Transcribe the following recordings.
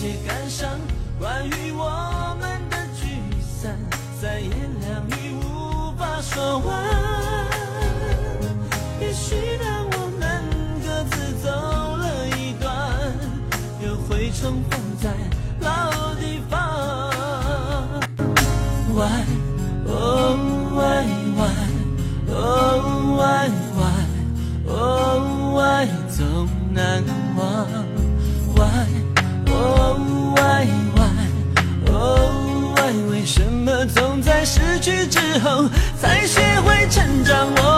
些感伤，关于我们的聚散，三言两已无法说完。也许当我们各自走了一段，又会重逢总在失去之后才学会成长？我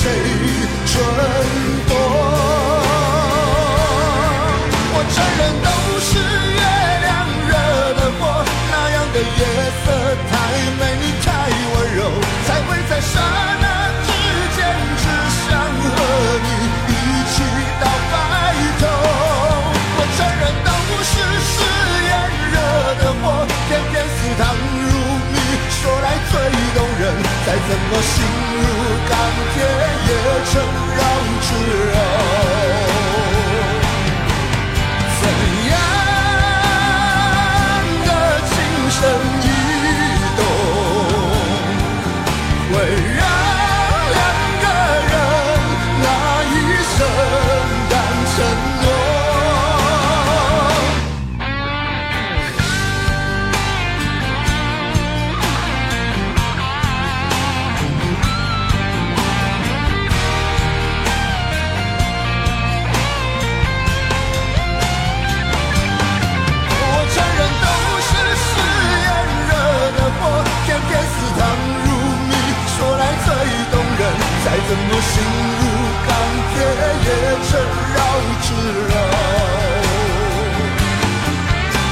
谁蠢动？我承认都是月亮惹的祸，那样的夜色太美丽太温柔，才会在刹那之间只想和你一起到白头。我承认都是誓言惹的祸，偏偏似糖如蜜，说来，再怎么心如钢铁也成绕指柔。怎么心如钢铁也成绕指柔？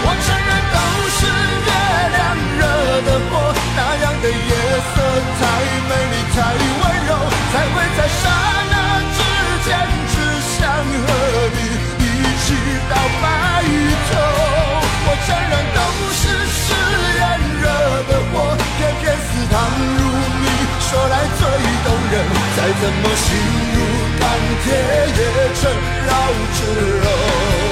我承认都是月亮惹的祸，那样的夜色太美丽太温柔，才会在刹那之间只想和你一起到白头。我承认再怎么心如钢铁，也成绕指柔。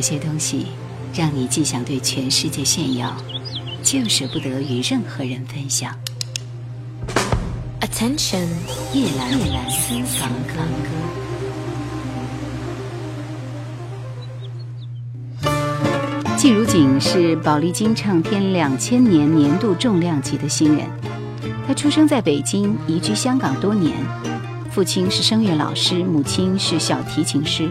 有些东西，让你既想对全世界炫耀，就舍不得与任何人分享。Attention，夜阑夜阑私房歌。季如锦是宝丽金唱片两千年年度重量级的新人。他出生在北京，移居香港多年。父亲是声乐老师，母亲是小提琴师，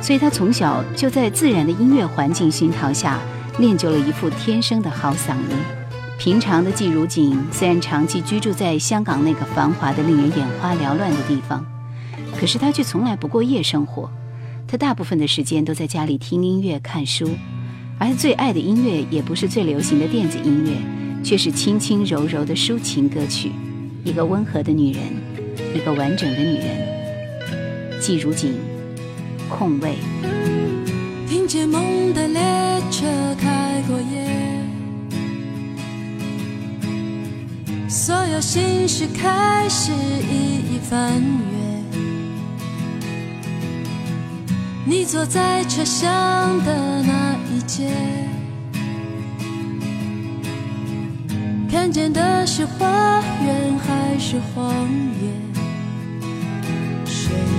所以他从小就在自然的音乐环境熏陶下，练就了一副天生的好嗓音。平常的季如锦虽然长期居住在香港那个繁华的、令人眼花缭乱的地方，可是他却从来不过夜生活。他大部分的时间都在家里听音乐、看书，而最爱的音乐也不是最流行的电子音乐，却是轻轻柔柔的抒情歌曲。一个温和的女人，一个完整的女人。季如锦，空位。听见梦的列车开过夜，所有心事开始一一翻阅。你坐在车厢的那一节，看见的是花园还是荒野？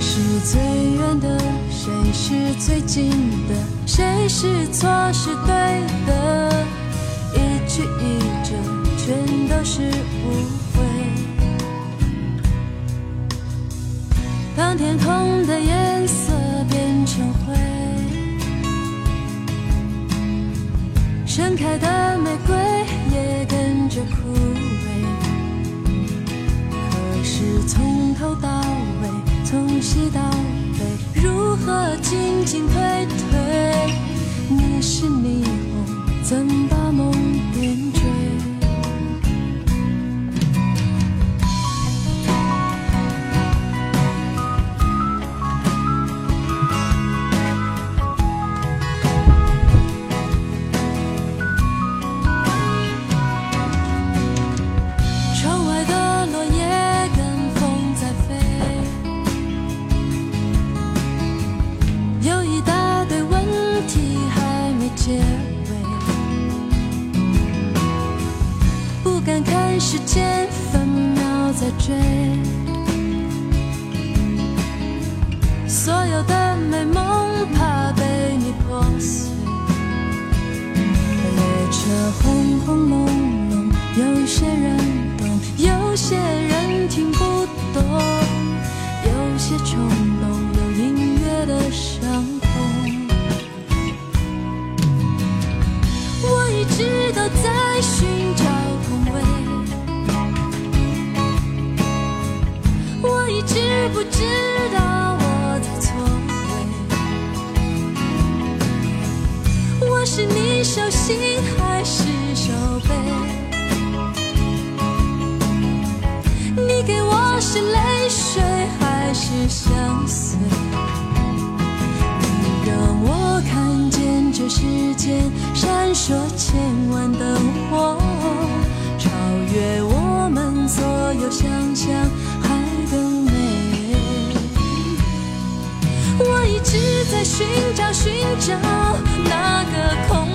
谁是最远的？谁是最近的？谁是错是对的？一曲一折，全都是误会。当天空的颜色变成灰，盛开的玫瑰也跟着枯萎。可是从头到尾，从西到北，如何进进退退？你是霓虹，怎把梦点在追，所有的美梦怕被你破碎。列车轰轰隆隆，有些人懂，有些人不知道我的错位。我是你手心还是手背？你给我是泪水还是相随？你让我看见这世间闪烁千万灯火，超越我们所有想象，是在寻找，寻找那个空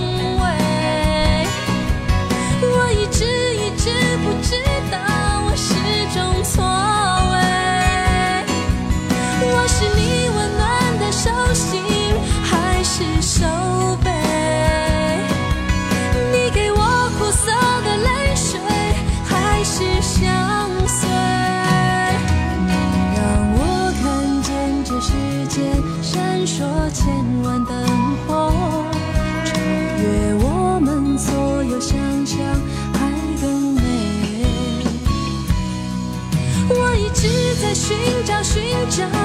just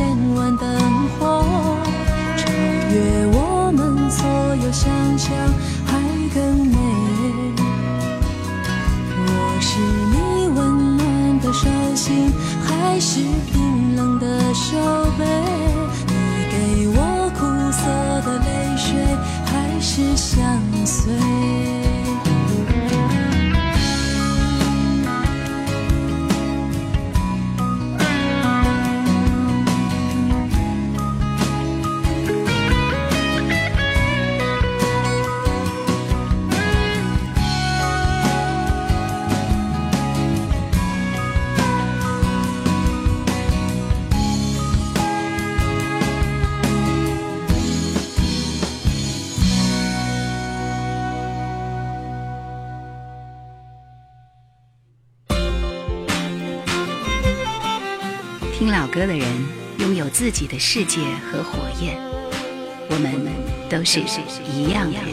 千万灯火，超越我们所有想象，还更美。我是你温暖的手心，还是冰冷的手世界和火焰，我们都是一样的人。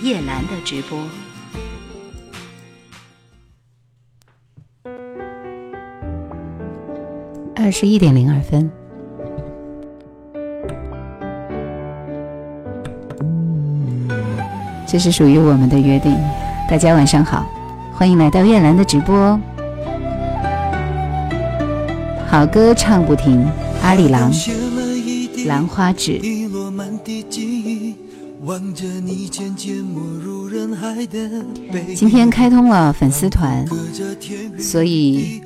叶兰的直播，二十一点零二分。这是属于我们的约定。大家晚上好，欢迎来到叶兰的直播。好歌唱不停，阿里郎，兰花指。今天开通了粉丝团，所以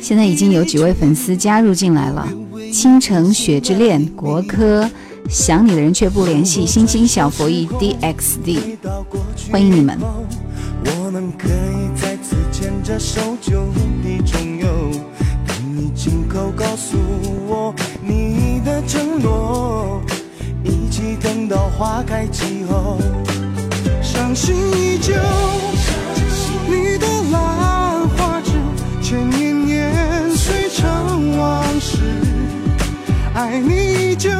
现在已经有几位粉丝加入进来了：倾城、雪之恋、国科、想你的人却不联系、星星小佛一 DXD，到过去欢迎你们。我们可以再次牵着手就地重游，等你亲口告诉我你的承诺，一起等到花开季后，伤心依旧。你的兰花指，千年年岁成往事，爱你依旧，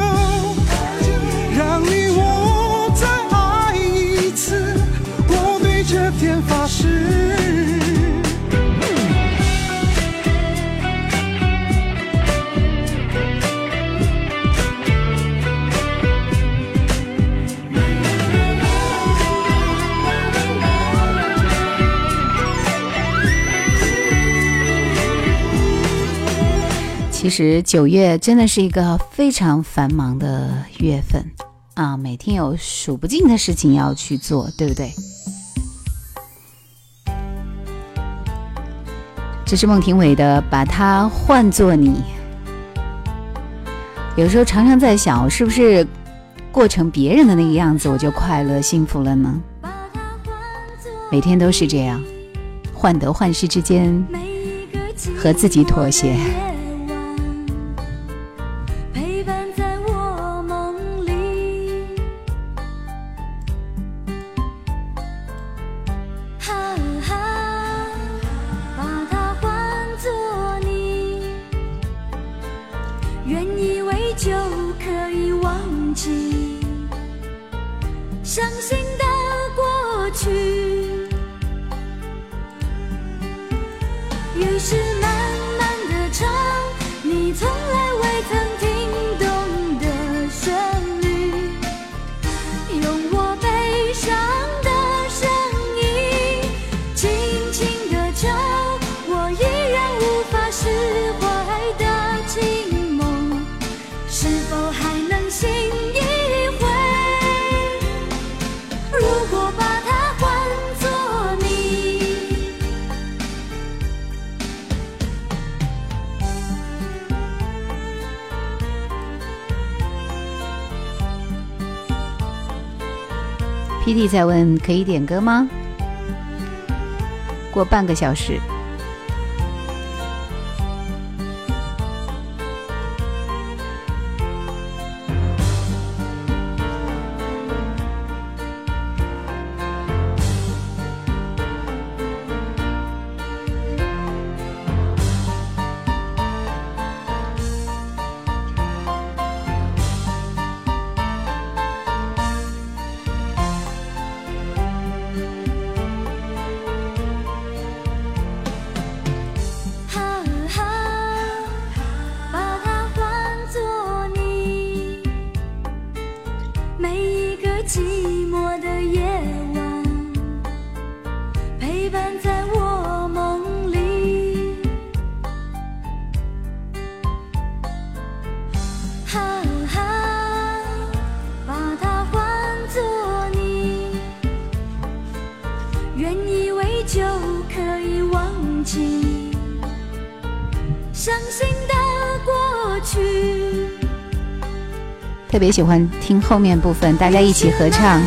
其实九月真的是一个非常繁忙的月份啊，每天有数不尽的事情要去做，对不对？这是孟庭苇的《把它换作你》。有时候常常在想，是不是过成别人的那个样子，我就快乐幸福了呢？每天都是这样，患得患失之间，和自己妥协。弟弟在问可以点歌吗？过半个小时。特别喜欢听后面部分，大家一起合唱。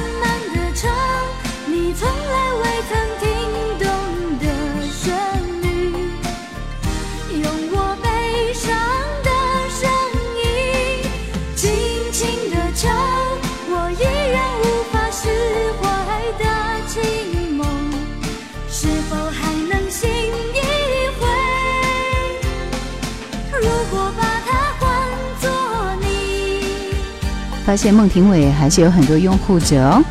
现孟庭苇还是有很多拥护者哦。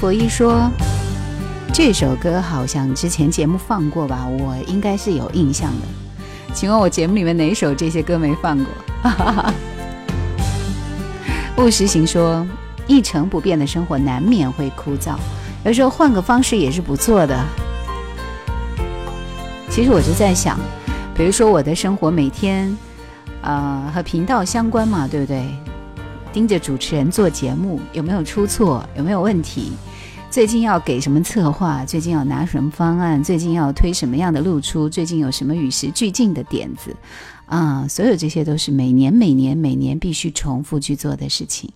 佛一说，这首歌好像之前节目放过吧？我应该是有印象的。请问我节目里面哪首这些歌没放过？不实行说，一成不变的生活难免会枯燥，有时候换个方式也是不错的。其实我就在想，比如说我的生活每天，呃，和频道相关嘛，对不对？盯着主持人做节目，有没有出错？有没有问题？最近要给什么策划？最近要拿什么方案？最近要推什么样的露出？最近有什么与时俱进的点子？啊，所有这些都是每年、每年、每年必须重复去做的事情。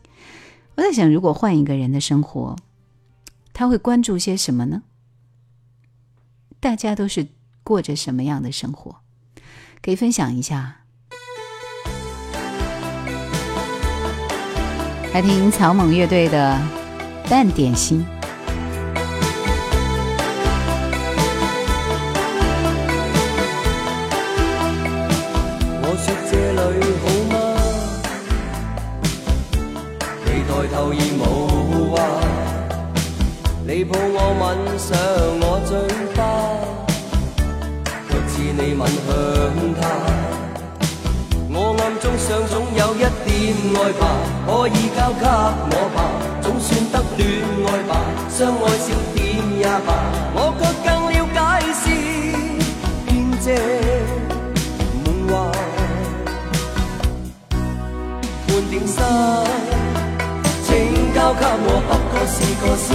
我在想，如果换一个人的生活，他会关注些什么呢？大家都是过着什么样的生活？可以分享一下。来听草蜢乐队的《半点心》。可以交给我吧，总算得恋爱吧，相爱少点也罢。我却更了解是编织梦话，半点心。请交给我不过是个笑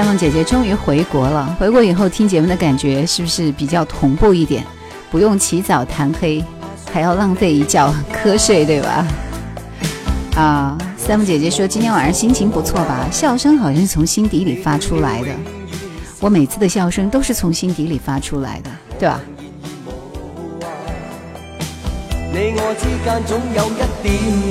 三梦姐姐终于回国了，回国以后听节目的感觉是不是比较同步一点？不用起早贪黑。还要浪费一觉瞌睡，对吧？啊，三木姐姐说今天晚上心情不错吧？笑声好像是从心底里发出来的。我每次的笑声都是从心底里发出来的，对吧？你我之间总有一点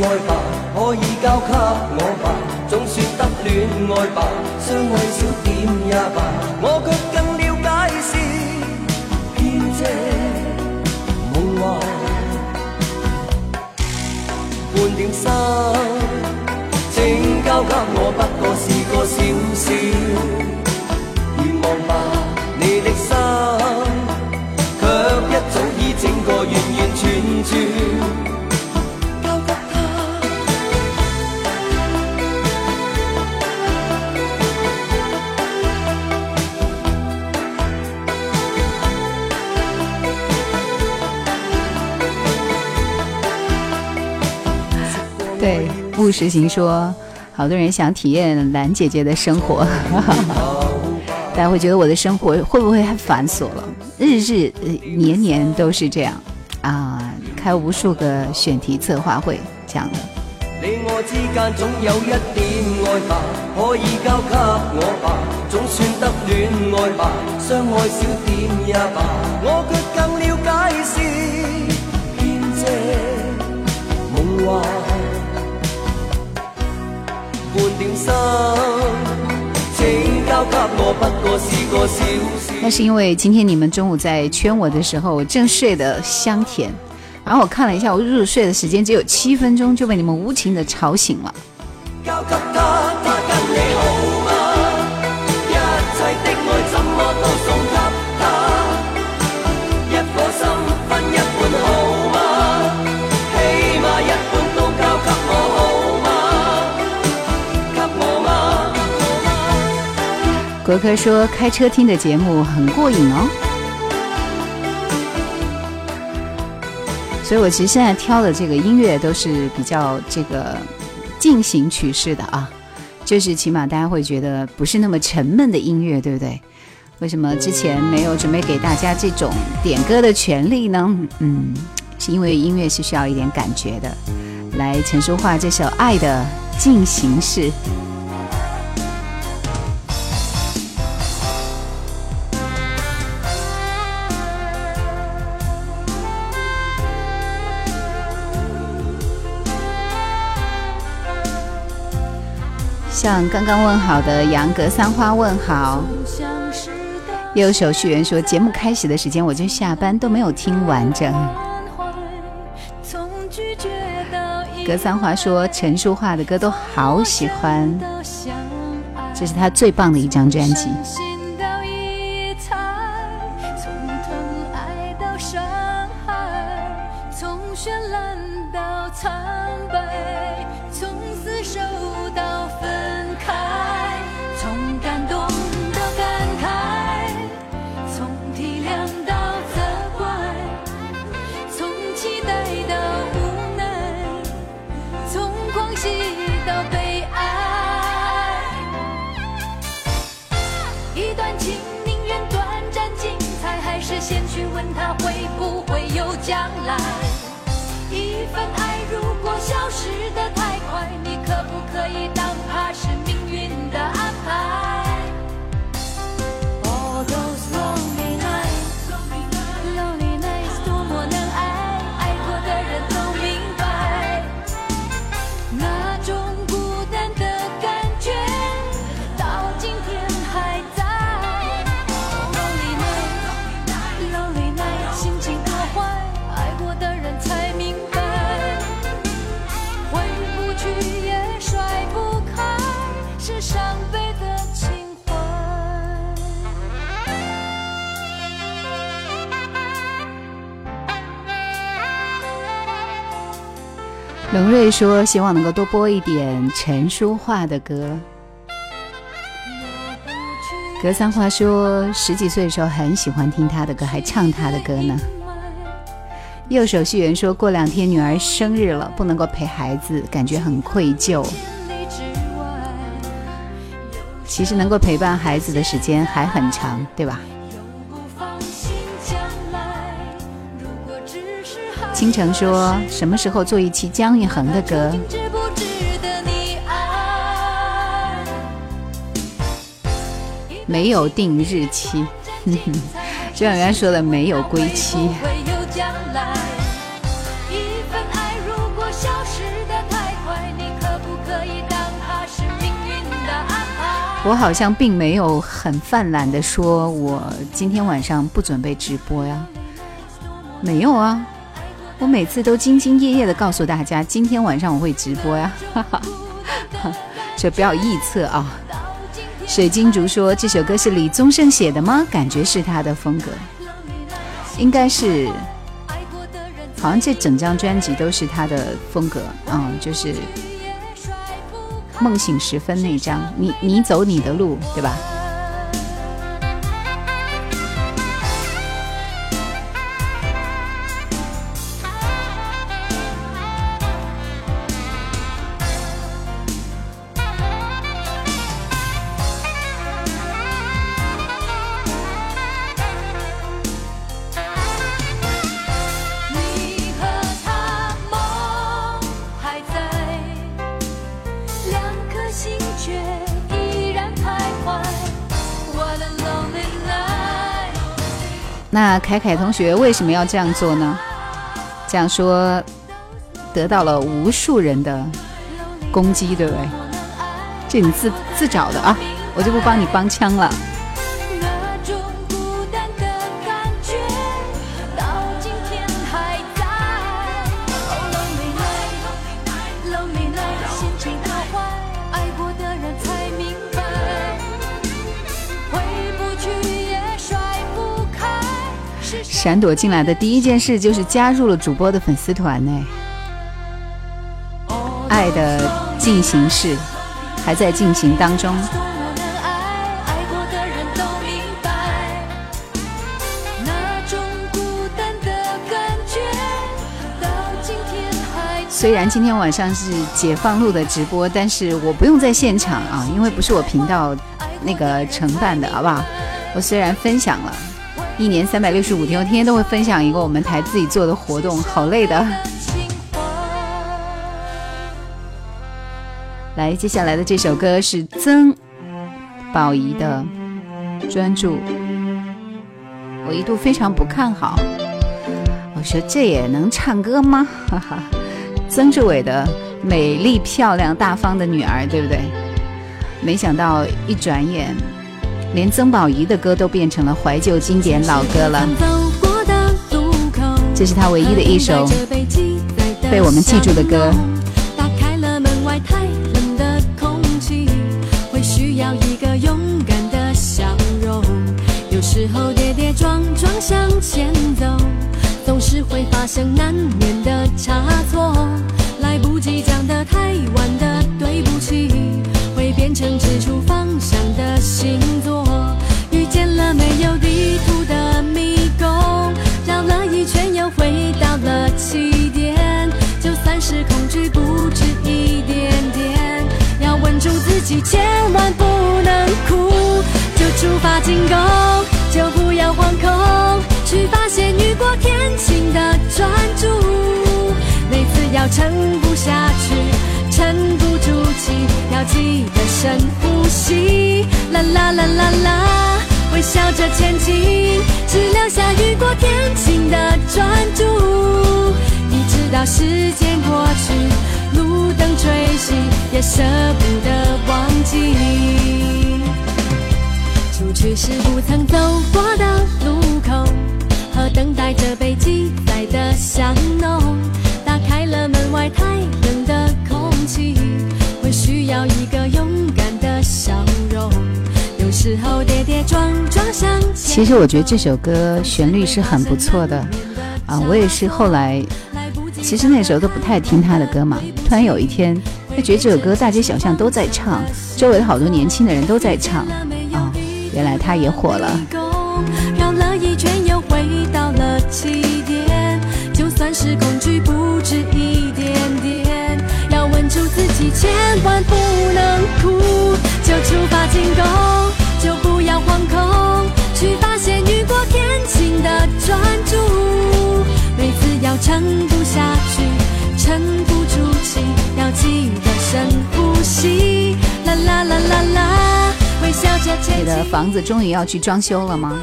爱吧，可以交给我吧，总算得恋爱吧，相爱少点也罢，我却更了解是编织梦话。半点心，请交给我，不过是个小。小，愿望吧你的心，却一早已整个完完全全。对，不实行说，好多人想体验兰姐姐的生活，大家会觉得我的生活会不会太繁琐了？日日年年都是这样啊，开无数个选题策划会这样的。你我之间总有一点爱吧，可以交给我吧，总算得恋爱吧，相爱少点也罢，我却更了解是编织梦幻。那是因为今天你们中午在圈我的时候，我正睡得香甜，然后我看了一下，我入睡的时间只有七分钟，就被你们无情的吵醒了。国科说开车听的节目很过瘾哦，所以我其实现在挑的这个音乐都是比较这个进行曲式的啊，就是起码大家会觉得不是那么沉闷的音乐，对不对？为什么之前没有准备给大家这种点歌的权利呢？嗯，是因为音乐是需要一点感觉的。来，陈淑桦这首《爱的进行式》。向刚刚问好的杨格三花问好。也有手续员说，节目开始的时间我就下班，都没有听完整。格桑花说，陈淑桦的歌都好喜欢，这是他最棒的一张专辑。问他会不会有将来。一份爱如果消失的太快，你可不可以当它是命运的安排？龙瑞说：“希望能够多播一点陈淑桦的歌。”格桑花说：“十几岁的时候很喜欢听他的歌，还唱他的歌呢。”右手续员说过两天女儿生日了，不能够陪孩子，感觉很愧疚。其实能够陪伴孩子的时间还很长，对吧？倾城说：“什么时候做一期姜育恒的歌？”没有定日期，就像人家说的，没有归期。我好像并没有很泛滥的说，我今天晚上不准备直播呀，没有啊。我每次都兢兢业业的告诉大家，今天晚上我会直播呀，哈哈，这不要臆测啊。水晶竹说这首歌是李宗盛写的吗？感觉是他的风格，应该是，好像这整张专辑都是他的风格，嗯，就是梦醒时分那张，你你走你的路，对吧？凯凯同学为什么要这样做呢？这样说得到了无数人的攻击，对不对？这你自自找的啊，我就不帮你帮腔了。闪躲进来的第一件事就是加入了主播的粉丝团呢。爱的进行式还在进行当中。虽然今天晚上是解放路的直播，但是我不用在现场啊，因为不是我频道那个承办的，好不好？我虽然分享了。一年三百六十五天，我天天都会分享一个我们台自己做的活动，好累的。来，接下来的这首歌是曾宝仪的《专注》，我一度非常不看好，我说这也能唱歌吗？哈哈，曾志伟的美丽漂亮大方的女儿，对不对？没想到一转眼。连曾宝仪的歌都变成了怀旧经典老歌了。这是他唯一的一首被我们记住的歌。会发生难免的差错。来不及讲的太晚的己，千万不能哭。就出发进攻，就不要惶恐，去发现雨过天晴的专注。每次要撑不下去，沉不住气，要记得深呼吸。啦啦啦啦啦，微笑着前进，只留下雨过天晴的专注。你知道时间过去，吹熄，也舍不得忘记。出去时不曾走过的路口，和等待着被记载的香浓。了门外太冷的空气，会需要一个勇敢的笑容。有时候跌跌撞撞向其实我觉得这首歌旋律是很不错的啊！我也是后来，其实那时候都不太听他的歌嘛。突然有一天，就觉得这首歌大街小巷都在唱，周围的好多年轻的人都在唱啊！原来他也火了。绕了一圈又回到了起点，就算是恐惧不止一点点，要稳住自己。千万不能哭，就出发进攻，就不要惶恐，去发现雨过天晴的专注。每次要撑不下去，沉不住气，要记得深呼吸。啦啦啦啦啦，你的房子终于要去装修了吗？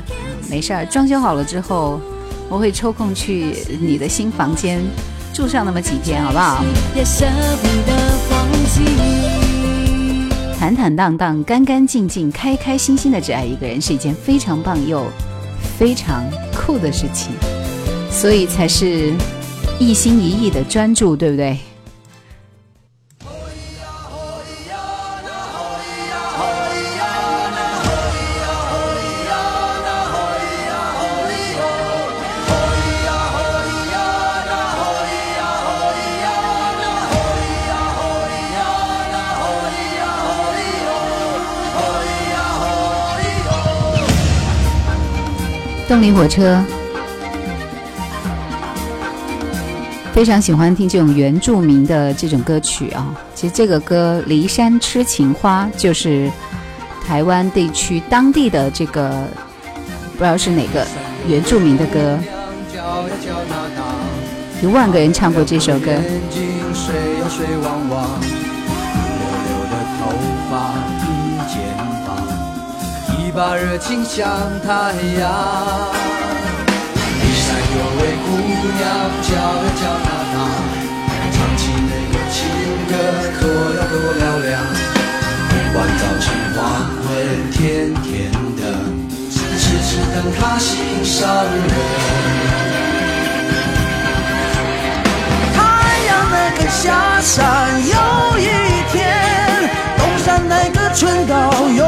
没事儿，装修好了之后，我会抽空去你的新房间。住上那么几天，好不好？坦坦荡荡、干干净净、开开心心的只爱一个人，是一件非常棒又非常酷的事情，所以才是一心一意的专注对不对？动力火车非常喜欢听这种原住民的这种歌曲啊。其实这个歌《离山痴情花》就是台湾地区当地的这个不知道是哪个原住民的歌，一万个人唱过这首歌。把热情像太阳。有位姑娘，叫呀叫娜娜，唱起那个情歌多呀多嘹亮。不管早晨黄昏，甜甜的，痴痴等她心上人。太阳那个下山有一天，东山那个村道有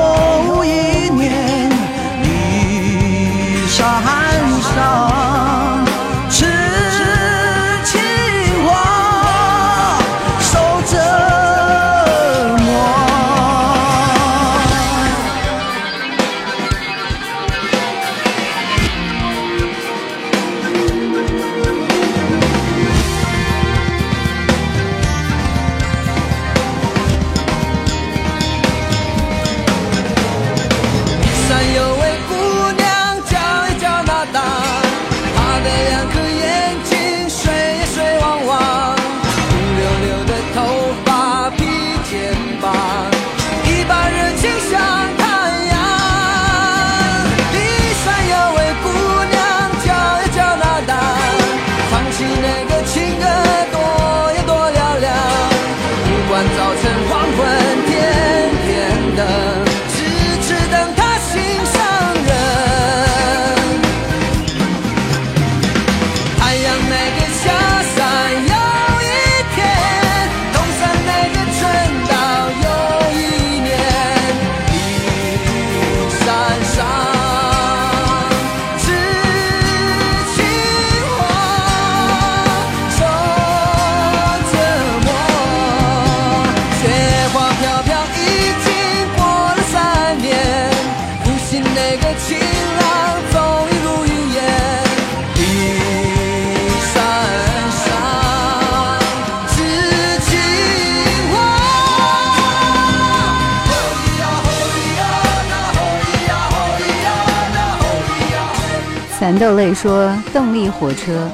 豆类说：“动力火车，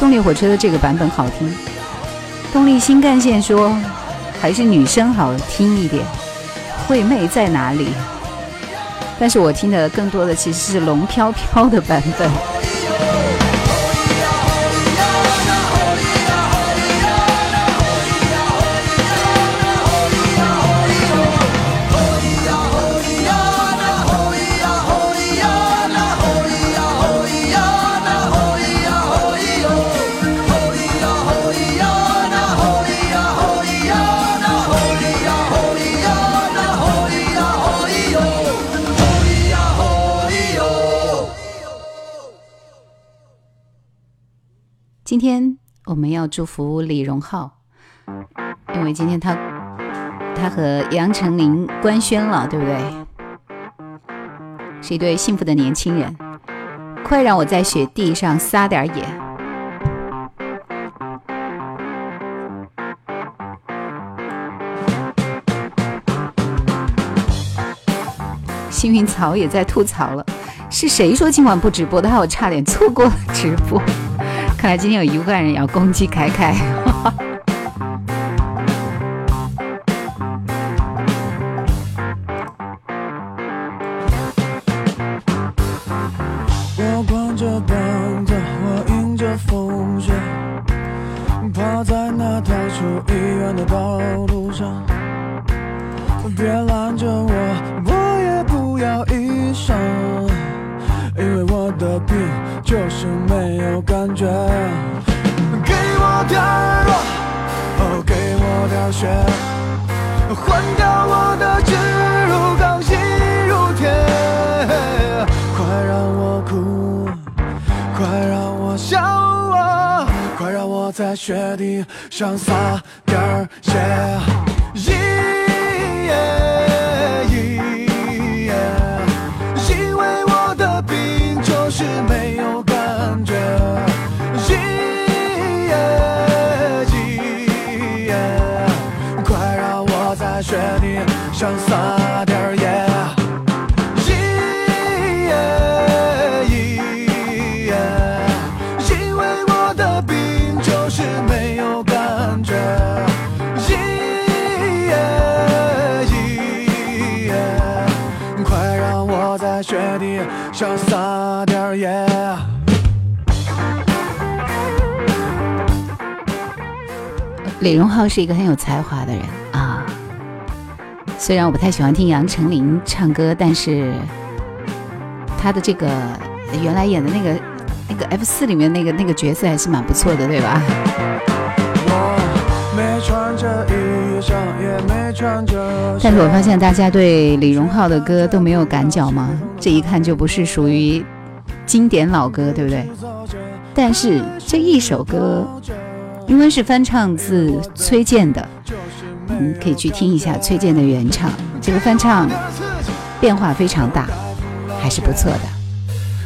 动力火车的这个版本好听。”动力新干线说：“还是女生好听一点。”惠妹在哪里？但是我听的更多的其实是龙飘飘的版本。今天我们要祝福李荣浩，因为今天他他和杨丞琳官宣了，对不对？是一对幸福的年轻人。快让我在雪地上撒点野。幸运草也在吐槽了，是谁说今晚不直播的？害我差点错过了直播。看来今天有一万人要攻击凯凯。是一个很有才华的人啊，虽然我不太喜欢听杨丞琳唱歌，但是他的这个原来演的那个那个 F 四里面那个那个角色还是蛮不错的，对吧？但是我发现大家对李荣浩的歌都没有感脚吗？这一看就不是属于经典老歌，对不对？但是这一首歌。因为是翻唱自崔健的，嗯，可以去听一下崔健的原唱。这个翻唱变化非常大，还是不错的。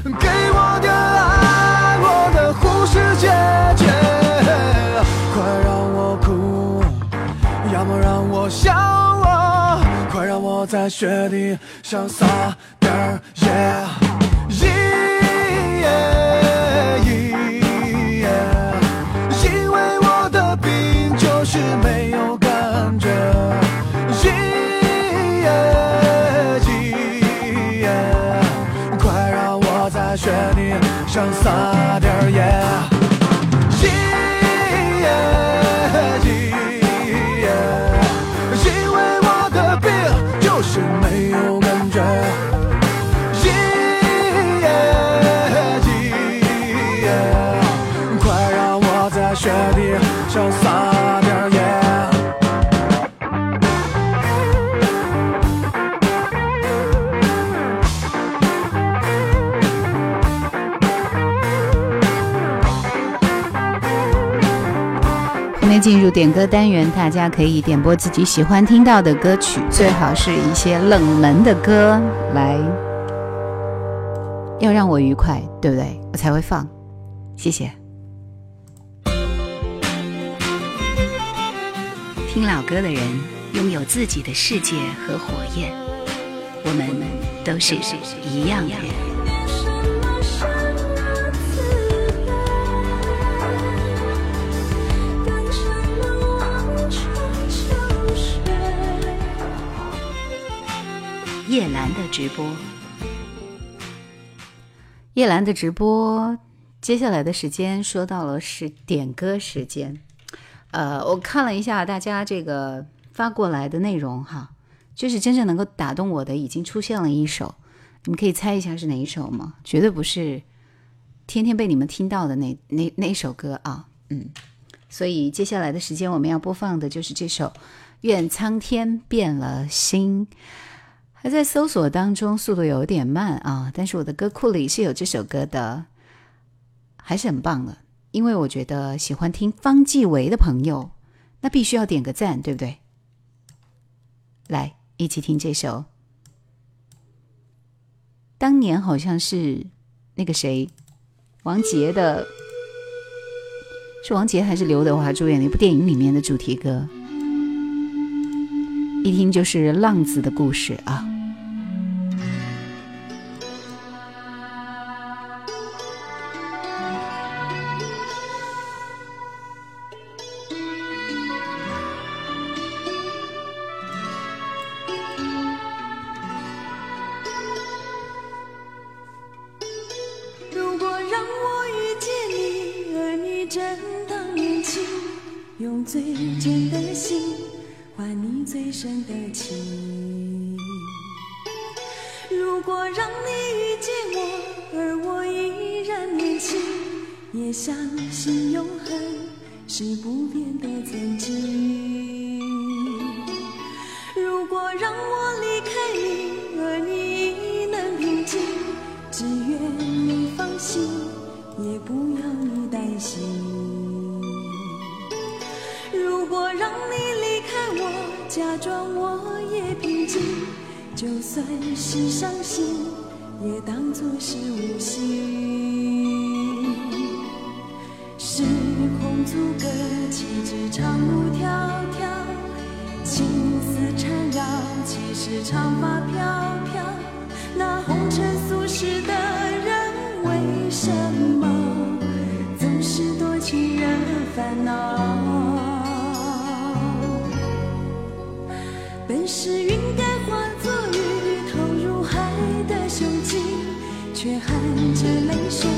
给我点爱，我的护士姐姐，快让我哭，要么让我笑啊！快让我在雪地上撒想撒点歌单元，大家可以点播自己喜欢听到的歌曲，最好是一些冷门的歌来，要让我愉快，对不对？我才会放。谢谢。听老歌的人拥有自己的世界和火焰，我们都是一样的人。叶兰的直播，叶兰的直播，接下来的时间说到了是点歌时间。呃，我看了一下大家这个发过来的内容哈，就是真正能够打动我的已经出现了一首，你们可以猜一下是哪一首吗？绝对不是天天被你们听到的那那那首歌啊，嗯。所以接下来的时间我们要播放的就是这首《愿苍天变了心》。还在搜索当中，速度有点慢啊，但是我的歌库里是有这首歌的，还是很棒的。因为我觉得喜欢听方季韦的朋友，那必须要点个赞，对不对？来，一起听这首。当年好像是那个谁，王杰的，是王杰还是刘德华主演的一部电影里面的主题歌。一听就是浪子的故事啊。让我离开你，而你能平静，只愿你放心，也不要你担心。如果让你离开。我假装我也平静，就算是伤心，也当作是无心。时空阻隔，岂止长路是长发飘飘，那红尘俗世的人为什么总是多情人烦恼？本是云该化作雨，投入海的胸襟，却含着泪水，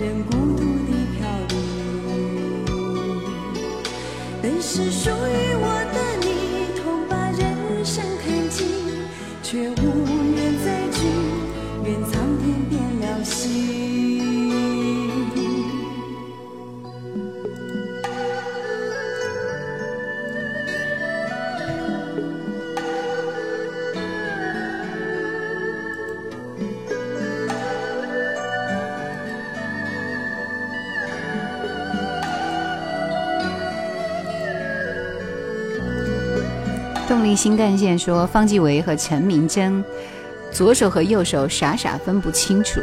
任孤独地飘零。本是属于新干线说，方季韦和陈明真左手和右手傻傻分不清楚。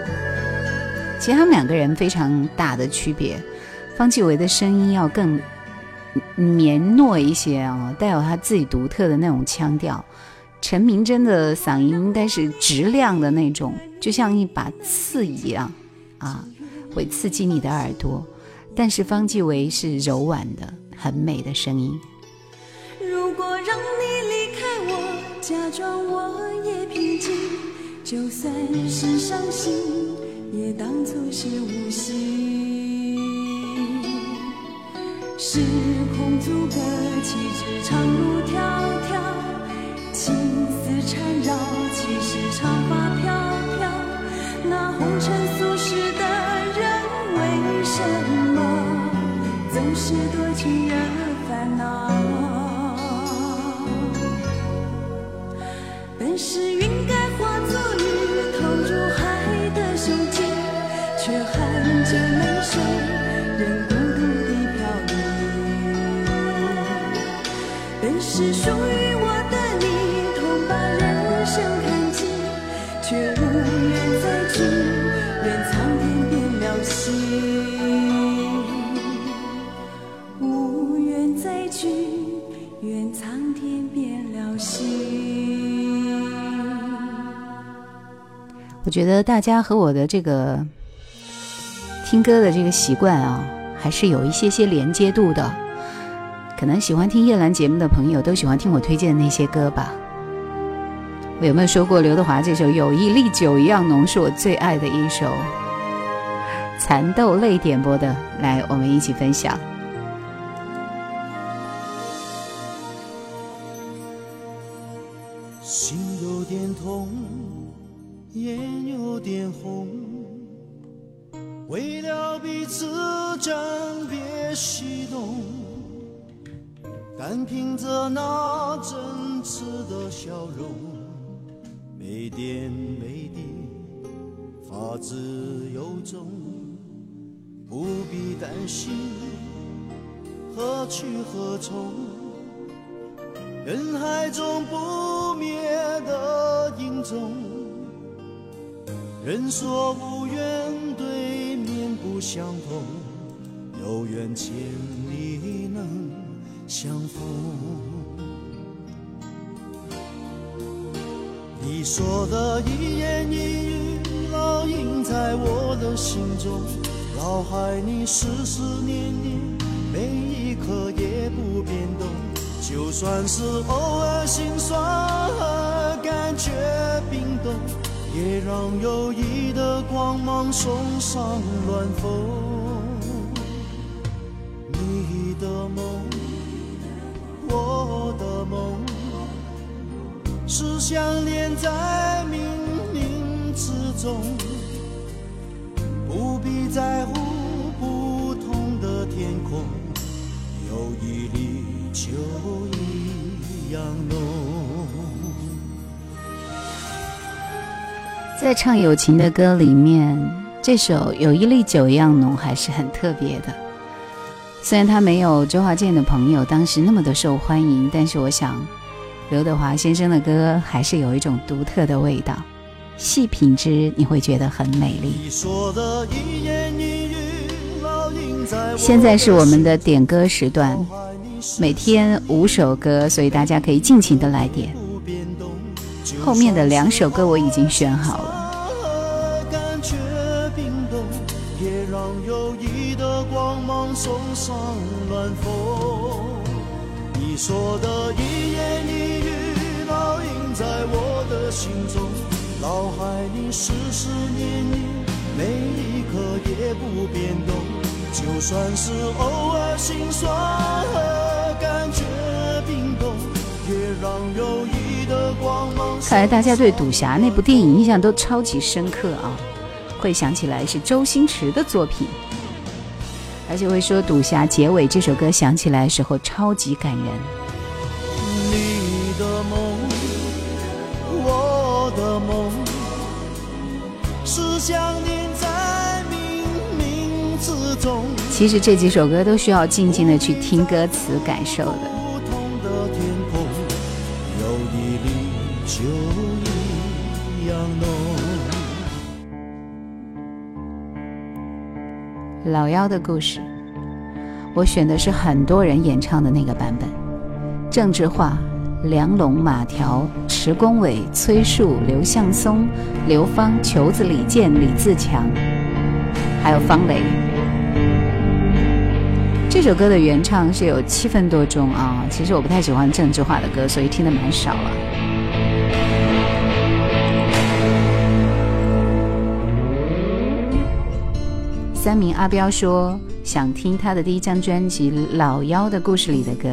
其实他们两个人非常大的区别，方季韦的声音要更绵糯一些哦，带有他自己独特的那种腔调。陈明真的嗓音应该是直亮的那种，就像一把刺一样啊，会刺激你的耳朵。但是方季韦是柔婉的，很美的声音。如果让你，假装我也平静，就算是伤心，也当作是无心。时空阻隔，岂止长路迢迢，情丝缠绕，岂是长发飘飘？那红尘俗世的人，为什么总是多情惹烦恼？本是云该化作雨，投入海的胸襟，却含着泪水，任孤独地飘零。本是觉得大家和我的这个听歌的这个习惯啊，还是有一些些连接度的。可能喜欢听叶兰节目的朋友都喜欢听我推荐的那些歌吧。我有没有说过刘德华这首《友谊历久一样浓》是我最爱的一首？蚕豆泪点播的，来，我们一起分享。暂别西东，单凭着那真挚的笑容，没点没滴，发自由衷，不必担心何去何从。人海中不灭的影踪。人说无缘对面不相同，有缘千里能相逢。你说的一言一语烙印在我的心中，脑海里思思念念，每一刻也不变动。就算是偶尔心酸和感觉冰冻，也让友谊的光芒送上暖风。的梦，我的梦，是相连在冥冥之中，不必在乎不同的天空，有一粒。就一样浓。在唱友情的歌里面，这首《有一粒酒一样浓》还是很特别的。虽然他没有周华健的朋友当时那么的受欢迎，但是我想，刘德华先生的歌还是有一种独特的味道，细品之你会觉得很美丽。现在是我们的点歌时段。每天五首歌，所以大家可以尽情的来点。后面的两首歌我已经选好了。送上暖风。你说的一言一语，烙印在我的心中。脑海里时时念念，每一刻也不变动。就算是偶尔心酸和感觉冰冻，也让友谊的光芒。看来大家对赌侠那部电影印象都超级深刻啊，会想起来是周星驰的作品，而且会说赌侠结尾这首歌响起来的时候超级感人。你的梦，我的梦，是想念在冥冥之中。其实这几首歌都需要静静的去听歌词感受的老妖的故事，我选的是很多人演唱的那个版本。郑智化、梁龙、马条、迟恭伟、崔树、刘向松、刘芳、球子李健、李自强，还有方雷。这首歌的原唱是有七分多钟啊，其实我不太喜欢郑智化的歌，所以听的蛮少了。三名阿彪说想听他的第一张专辑《老妖的故事》里的歌，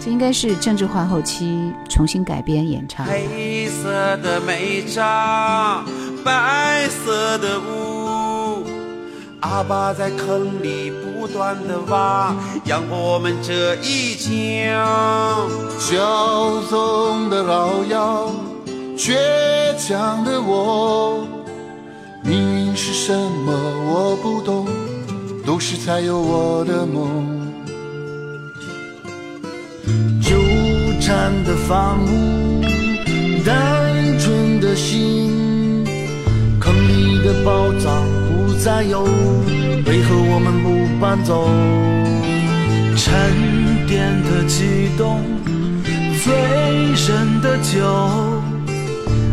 这应该是郑智化后期重新改编演唱。黑色的美帐，白色的屋，阿爸在坑里不断的挖，养活我们这一家。骄纵的老妖，倔强的我，命运是什么我不懂，都市才有我的梦。纠缠的房屋，单纯的心，坑里的宝藏不再有，为何我们不搬走？沉淀的激动，最深的酒。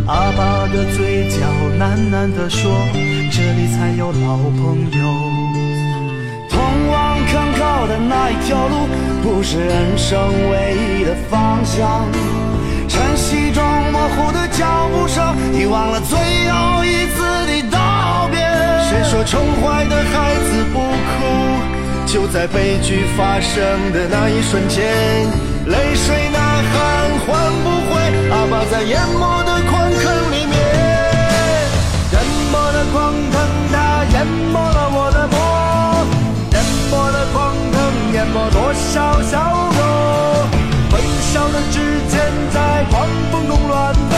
阿爸的嘴角喃喃地说：“这里才有老朋友。”通往坑口的那一条路，不是人生唯一的方向。晨曦中模糊的脚步声，遗忘了最后一次的道别。谁说宠坏的孩子不哭？就在悲剧发生的那一瞬间，泪水呐喊换不回阿爸在淹没的矿坑里面，淹没的矿坑它淹没了我的梦，淹没的矿坑淹没多少笑容，微小的指尖在狂风中乱飞，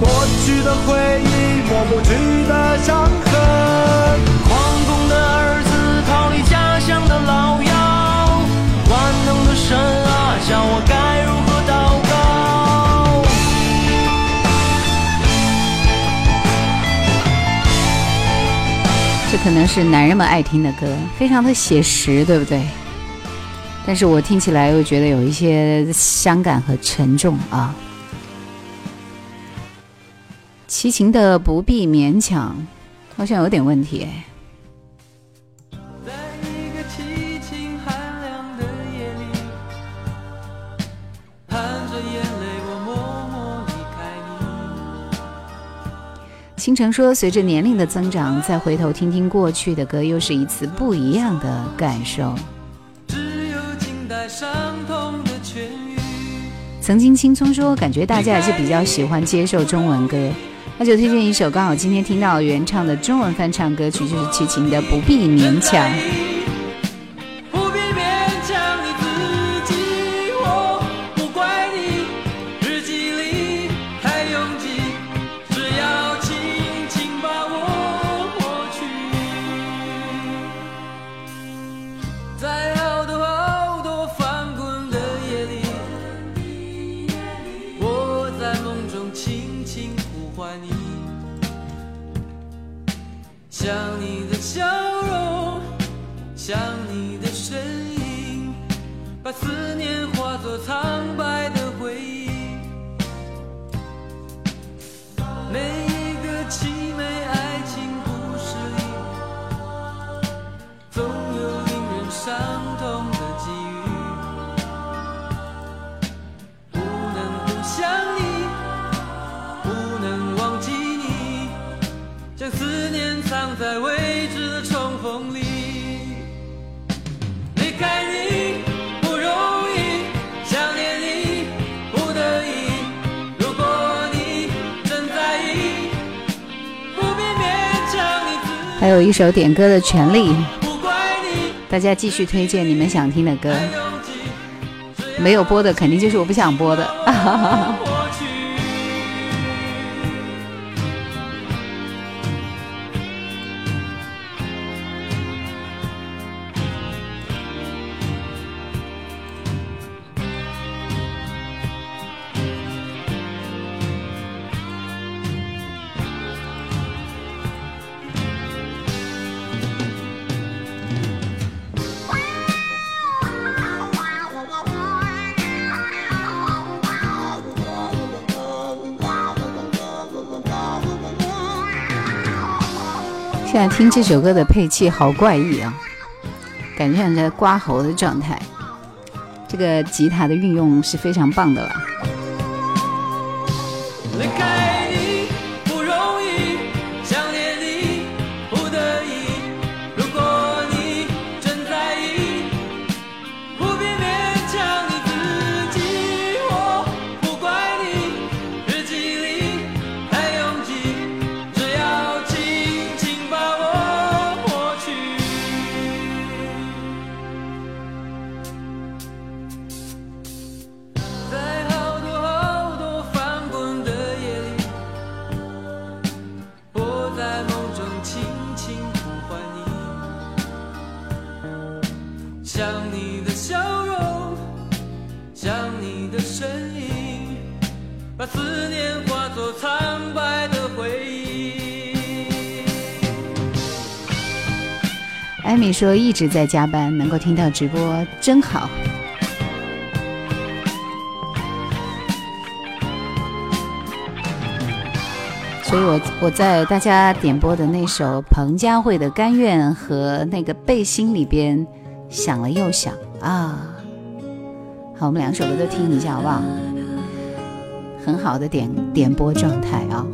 过去的回忆抹不去的伤痕，矿工的儿子。逃离家乡的老妖，万能的神可能是男人们爱听的歌，非常的写实，对不对？但是我听起来又觉得有一些伤感和沉重啊。齐秦的不必勉强，好像有点问题哎。倾城说，随着年龄的增长，再回头听听过去的歌，又是一次不一样的感受。只有静待伤痛的痊愈。曾经青葱说，感觉大家还是比较喜欢接受中文歌，那就推荐一首刚好今天听到原唱的中文翻唱歌曲，就是齐秦的《不必勉强》。一首点歌的权利，大家继续推荐你们想听的歌，没有播的肯定就是我不想播的。听这首歌的配器好怪异啊，感觉像在刮喉的状态。这个吉他的运用是非常棒的了。说一直在加班，能够听到直播真好。所以我我在大家点播的那首彭佳慧的《甘愿》和那个背心里边想了又想啊。好，我们两首歌都听一下好不好？很好的点点播状态啊。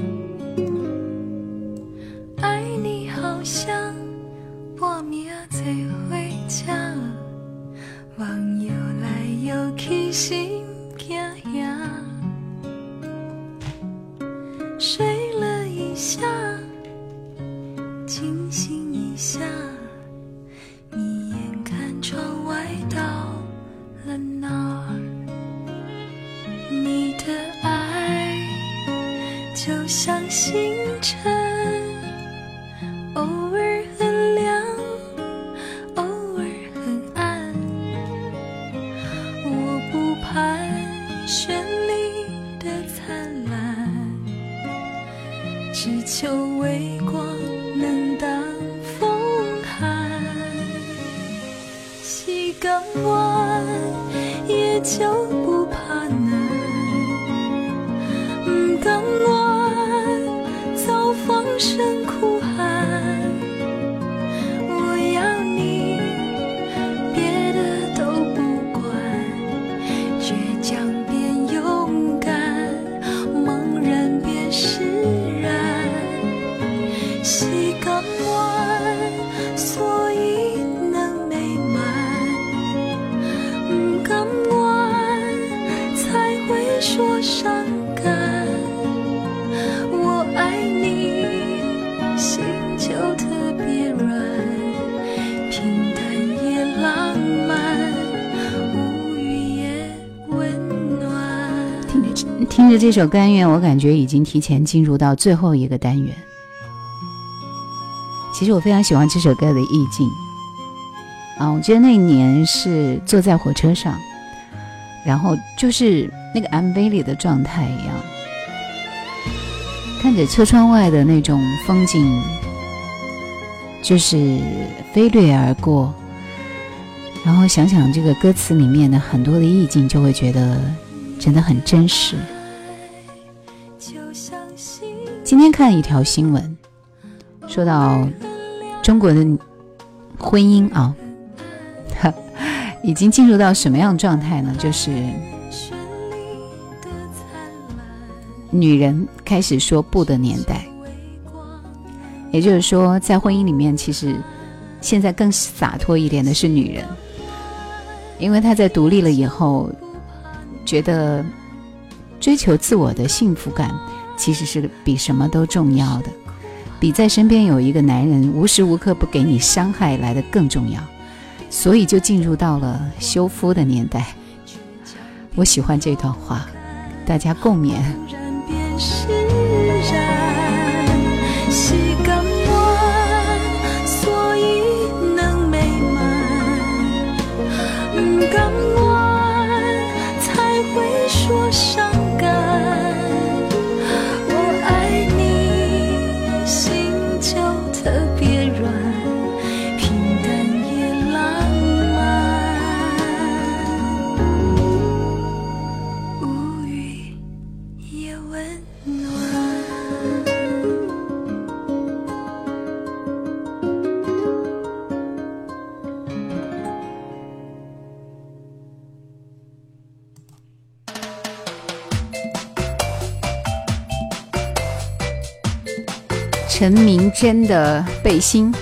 这首甘愿，我感觉已经提前进入到最后一个单元。其实我非常喜欢这首歌的意境啊！我记得那一年是坐在火车上，然后就是那个 MV 里的状态一样，看着车窗外的那种风景，就是飞掠而过，然后想想这个歌词里面的很多的意境，就会觉得真的很真实。今天看一条新闻，说到中国的婚姻啊，已经进入到什么样状态呢？就是女人开始说不的年代。也就是说，在婚姻里面，其实现在更洒脱一点的是女人，因为她在独立了以后，觉得追求自我的幸福感。其实是比什么都重要的，比在身边有一个男人无时无刻不给你伤害来的更重要，所以就进入到了修夫的年代。我喜欢这段话，大家共勉。陈明真的背心。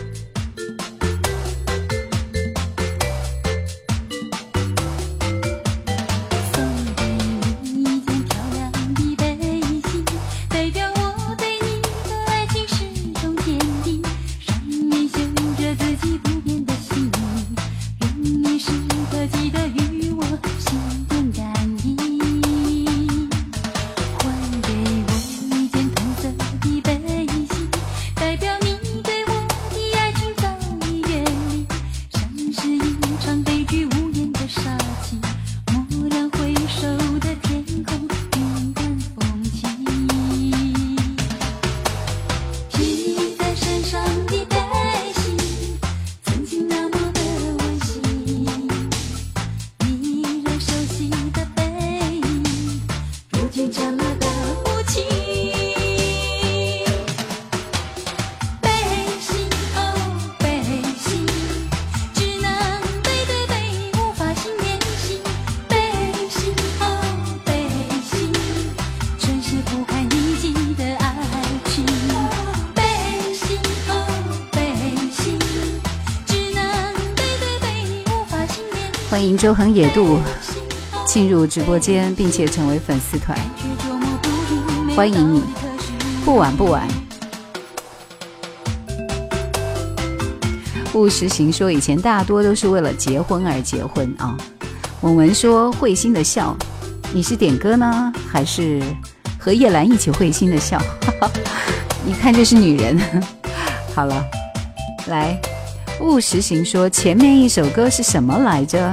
周恒野渡进入直播间，并且成为粉丝团，欢迎你！不晚不晚。务实行说，以前大多都是为了结婚而结婚啊。文文说会心的笑，你是点歌呢，还是和叶兰一起会心的笑？你看这是女人。好了，来，务实行说，前面一首歌是什么来着？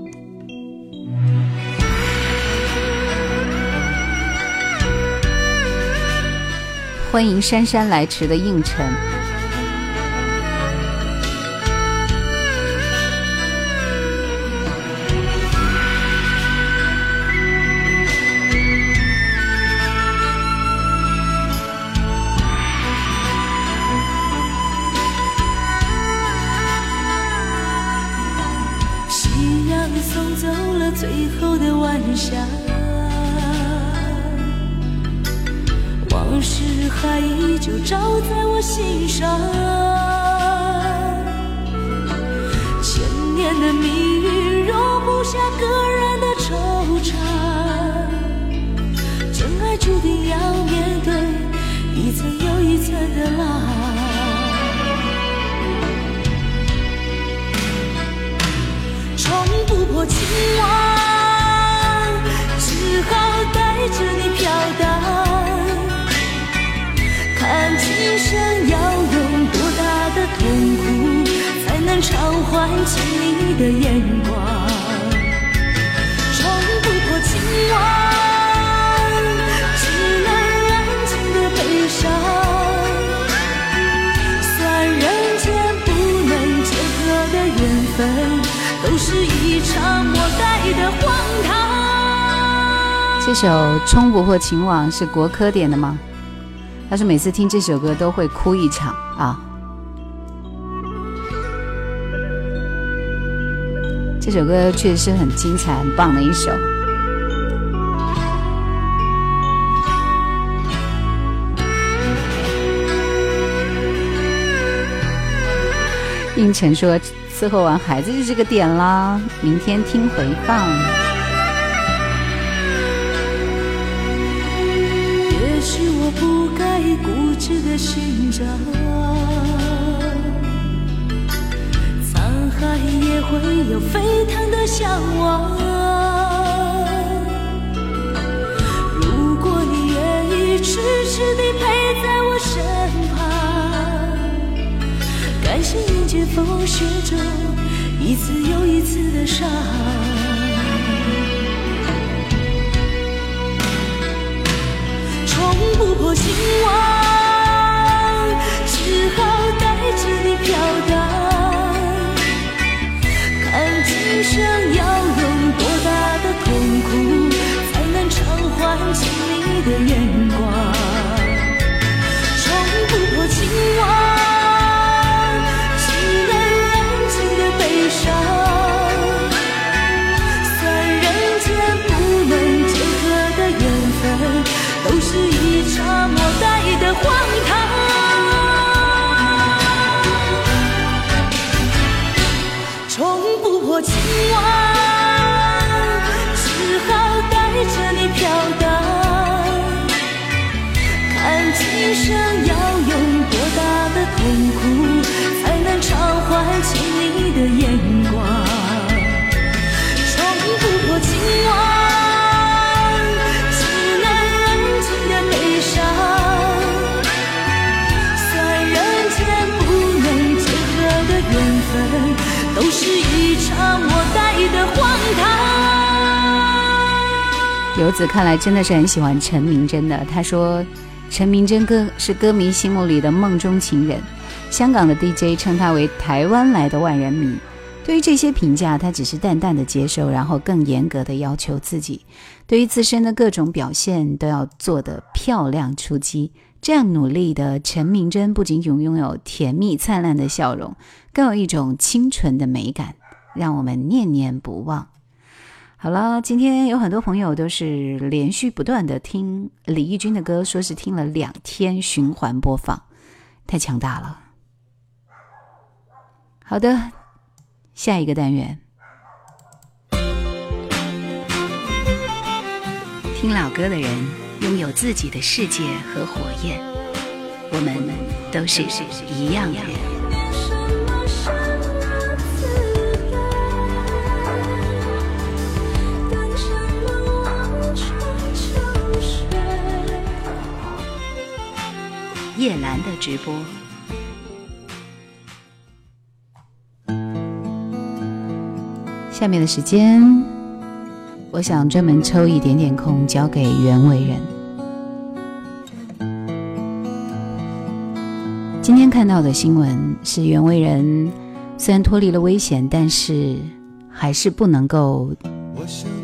欢迎姗姗来迟的应晨。我情网是国科点的吗？他说每次听这首歌都会哭一场啊。这首歌确实是很精彩、很棒的一首。应晨说伺候完孩子就这个点啦，明天听回放。寻找。海也会有沸腾的向往。如果你愿意痴痴地陪在我身旁，甘心迎接风雪中一次又一次的伤，的眼光？游子看来真的是很喜欢陈明真的。他说，陈明真歌是歌迷心目里的梦中情人。香港的 DJ 称他为台湾来的万人迷。对于这些评价，他只是淡淡的接受，然后更严格的要求自己。对于自身的各种表现，都要做得漂亮出击。这样努力的陈明真，不仅拥拥有甜蜜灿烂的笑容，更有一种清纯的美感。让我们念念不忘。好了，今天有很多朋友都是连续不断的听李翊君的歌，说是听了两天循环播放，太强大了。好的，下一个单元，听老歌的人拥有自己的世界和火焰，我们都是一样的。叶兰的直播，下面的时间，我想专门抽一点点空交给袁伟人。今天看到的新闻是，袁伟人虽然脱离了危险，但是还是不能够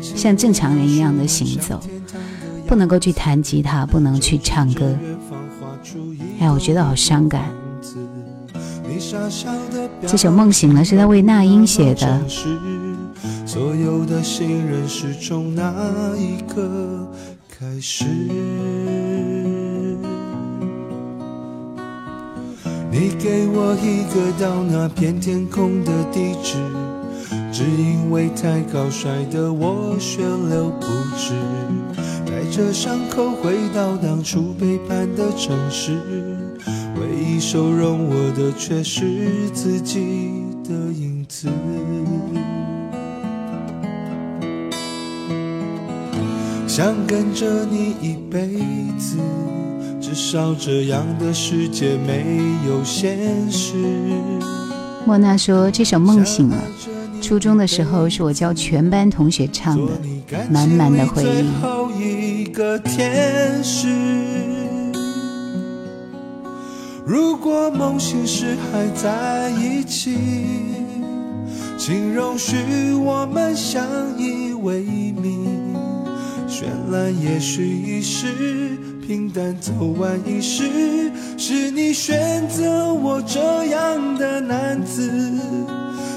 像正常人一样的行走，不能够去弹吉他，不能去唱歌。哎，我觉得好伤感。这首《梦醒了》是他为那英写的。所有的信任是从那一刻开始。你给我一个到那片天空的地址，只因为太高摔得我血流不止。带着伤口回到当初背叛的城市，收容我的却是自己的影子。想跟着你一辈子，至少这样的世界没有现实。莫娜说：“这首《梦醒了》。”初中的时候是我教全班同学唱的，满满的回忆。如果梦醒时还在一起，请容许我们相依为命。绚烂也许一时，平淡走完一世，是你选择我这样的男子。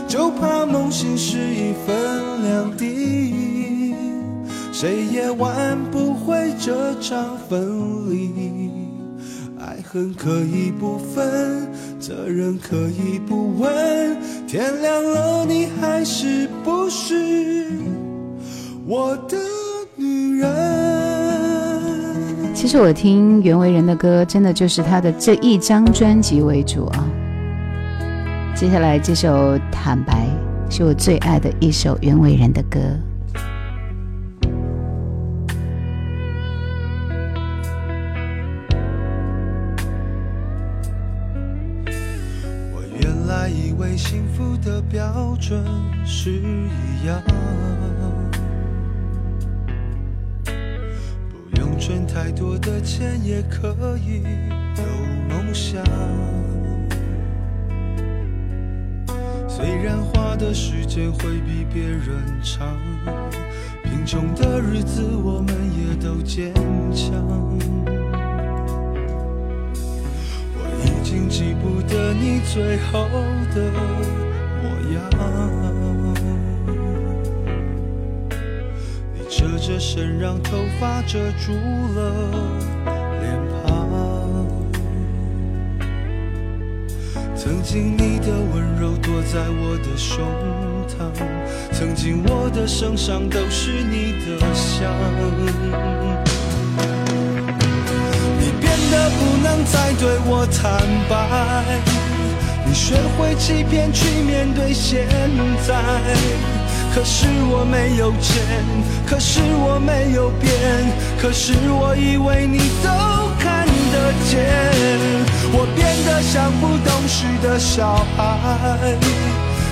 就怕梦醒时已分两地，谁也挽不回这场分离。恨可以不分，责任可以不问，天亮了你还是不是我的女人？其实我听袁惟仁的歌，真的就是他的这一张专辑为主啊。接下来这首《坦白》是我最爱的一首袁惟仁的歌。幸福的标准是一样，不用存太多的钱也可以有梦想。虽然花的时间会比别人长，贫穷的日子我们也都坚强。经记不得你最后的模样。你侧着身，让头发遮住了脸庞。曾经你的温柔躲在我的胸膛，曾经我的身上都是你的香。的不能再对我坦白，你学会欺骗去面对现在。可是我没有钱，可是我没有变，可是我以为你都看得见。我变得像不懂事的小孩，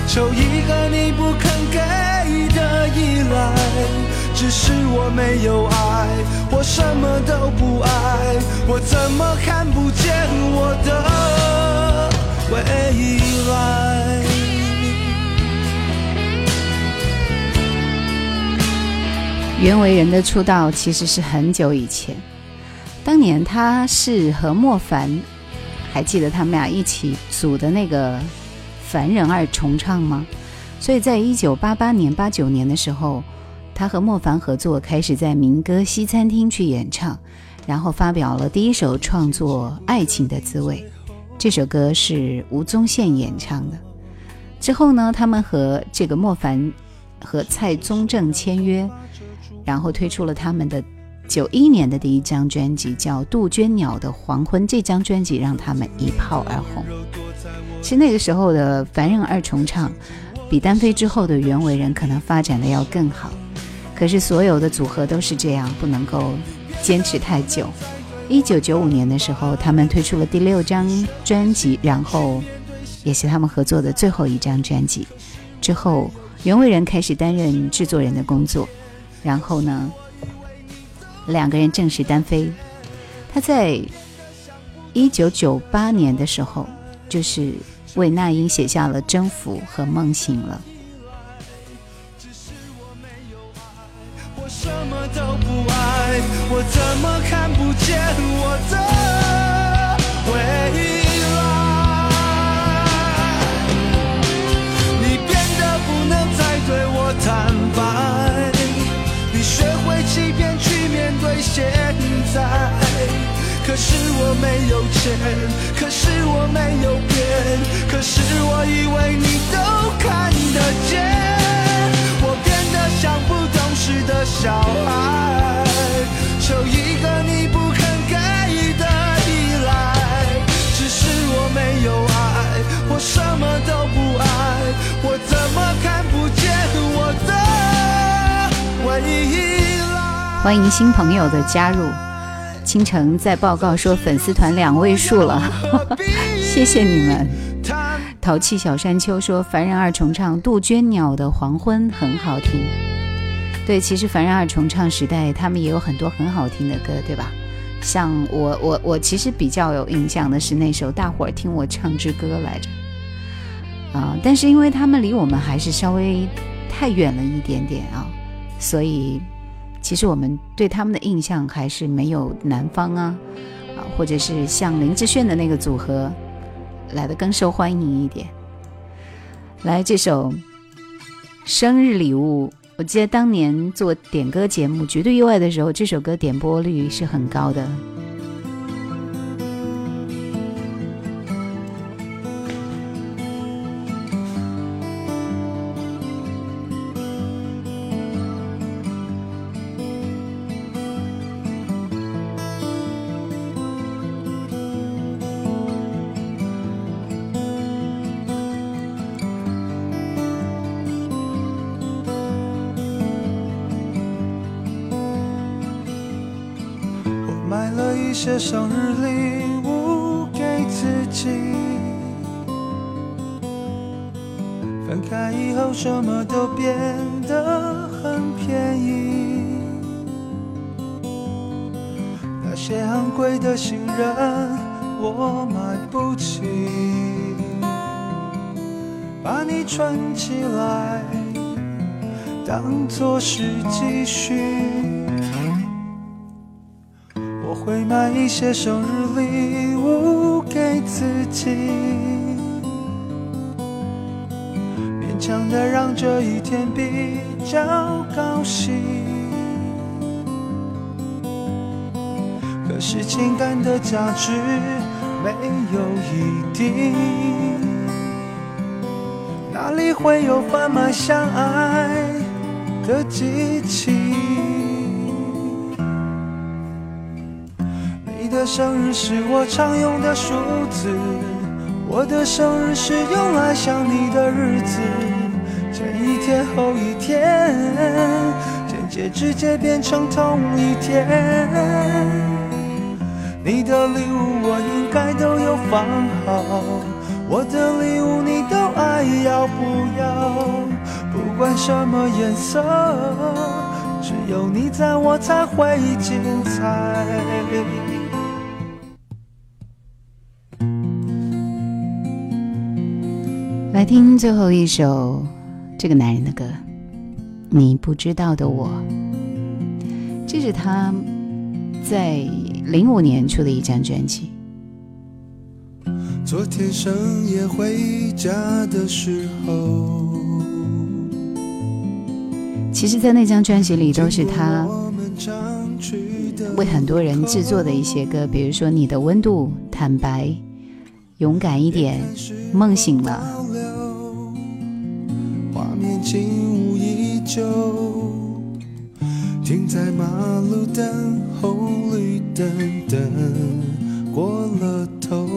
求一个你不肯给的依赖。只是我没有爱，我什么都不爱，我怎么看不见我的未来？袁惟仁的出道其实是很久以前，当年他是和莫凡，还记得他们俩一起组的那个凡人二重唱吗？所以在一九八八年、八九年的时候，他和莫凡合作，开始在民歌西餐厅去演唱，然后发表了第一首创作《爱情的滋味》，这首歌是吴宗宪演唱的。之后呢，他们和这个莫凡和蔡宗正签约。然后推出了他们的九一年的第一张专辑，叫《杜鹃鸟的黄昏》。这张专辑让他们一炮而红。其实那个时候的凡人二重唱，比单飞之后的袁惟仁可能发展的要更好。可是所有的组合都是这样，不能够坚持太久。一九九五年的时候，他们推出了第六张专辑，然后也是他们合作的最后一张专辑。之后，袁惟仁开始担任制作人的工作。然后呢，两个人正式单飞。他在一九九八年的时候，就是为那英写下了《征服》和《梦醒了》。都不爱，我怎么看不见我的未来？你变得不能再对我坦白。你学会欺骗去面对现在，可是我没有钱，可是我没有变，可是我以为你都看得见。我变得像不事的小孩，求一个你不肯给的依赖。只是我没有爱，我什么都不爱，我怎么看不见我的？欢迎新朋友的加入，倾城在报告说粉丝团两位数了，谢谢你们。淘气小山丘说凡人二重唱杜鹃鸟的黄昏很好听，对，其实凡人二重唱时代他们也有很多很好听的歌，对吧？像我我我其实比较有印象的是那首大伙儿听我唱支歌来着，啊，但是因为他们离我们还是稍微太远了一点点啊。所以，其实我们对他们的印象还是没有南方啊，啊，或者是像林志炫的那个组合来的更受欢迎一点。来这首生日礼物。我记得当年做点歌节目《绝对意外》的时候，这首歌点播率是很高的。些生日礼物给自己，分开以后什么都变得很便宜。那些昂贵的信任我买不起，把你存起来当做是积蓄。一些生日礼物给自己，勉强的让这一天比较高兴。可是情感的价值没有一定，哪里会有贩卖相爱的机器？的生日是我常用的数字，我的生日是用来想你的日子。前一天后一天，间接直接变成同一天。你的礼物我应该都有放好，我的礼物你都爱要不要？不管什么颜色，只有你在我才会精彩。听最后一首这个男人的歌，你不知道的我。这是他在零五年出的一张专辑。昨天深夜回家的时候，其实，在那张专辑里都是他为很多人制作的一些歌，比如说《你的温度》《坦白》《勇敢一点》《梦醒了》。景物依旧，停在马路等红绿灯，等过了头，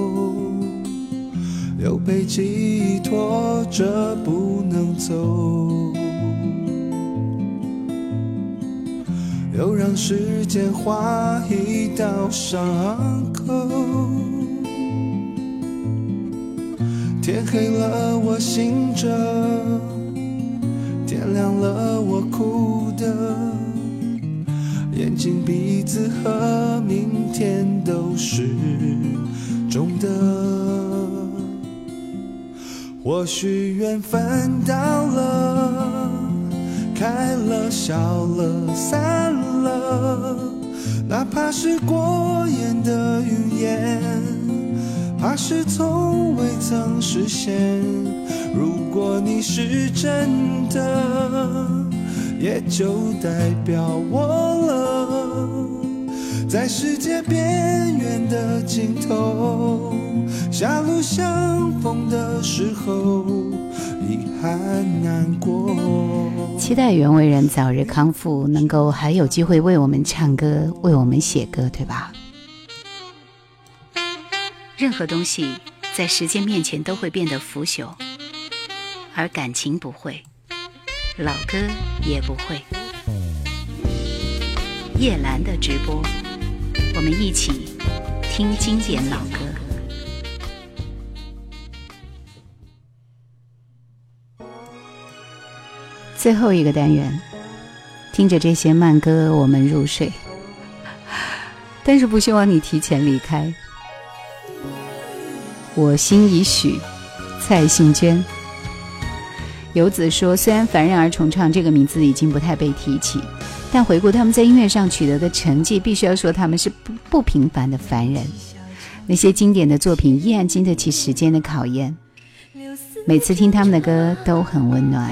又被记忆拖着不能走，又让时间划一道伤口，天黑了，我醒着。天亮了，我哭的，眼睛、鼻子和明天都是肿的。或许缘分到了，开了、笑了、散了，哪怕是过眼的云烟，怕是从未曾实现。如果你是真的，也就代表我了。在世界边缘的尽头，狭路相逢的时候，遗憾难过。期待袁惟仁早日康复，能够还有机会为我们唱歌，为我们写歌，对吧？任何东西在时间面前都会变得腐朽。而感情不会，老歌也不会。叶兰的直播，我们一起听经典老歌。最后一个单元，听着这些慢歌，我们入睡。但是不希望你提前离开。我心已许，蔡幸娟。游子说：“虽然凡人而重唱这个名字已经不太被提起，但回顾他们在音乐上取得的成绩，必须要说他们是不不平凡的凡人。那些经典的作品依然经得起时间的考验。”每次听他们的歌都很温暖。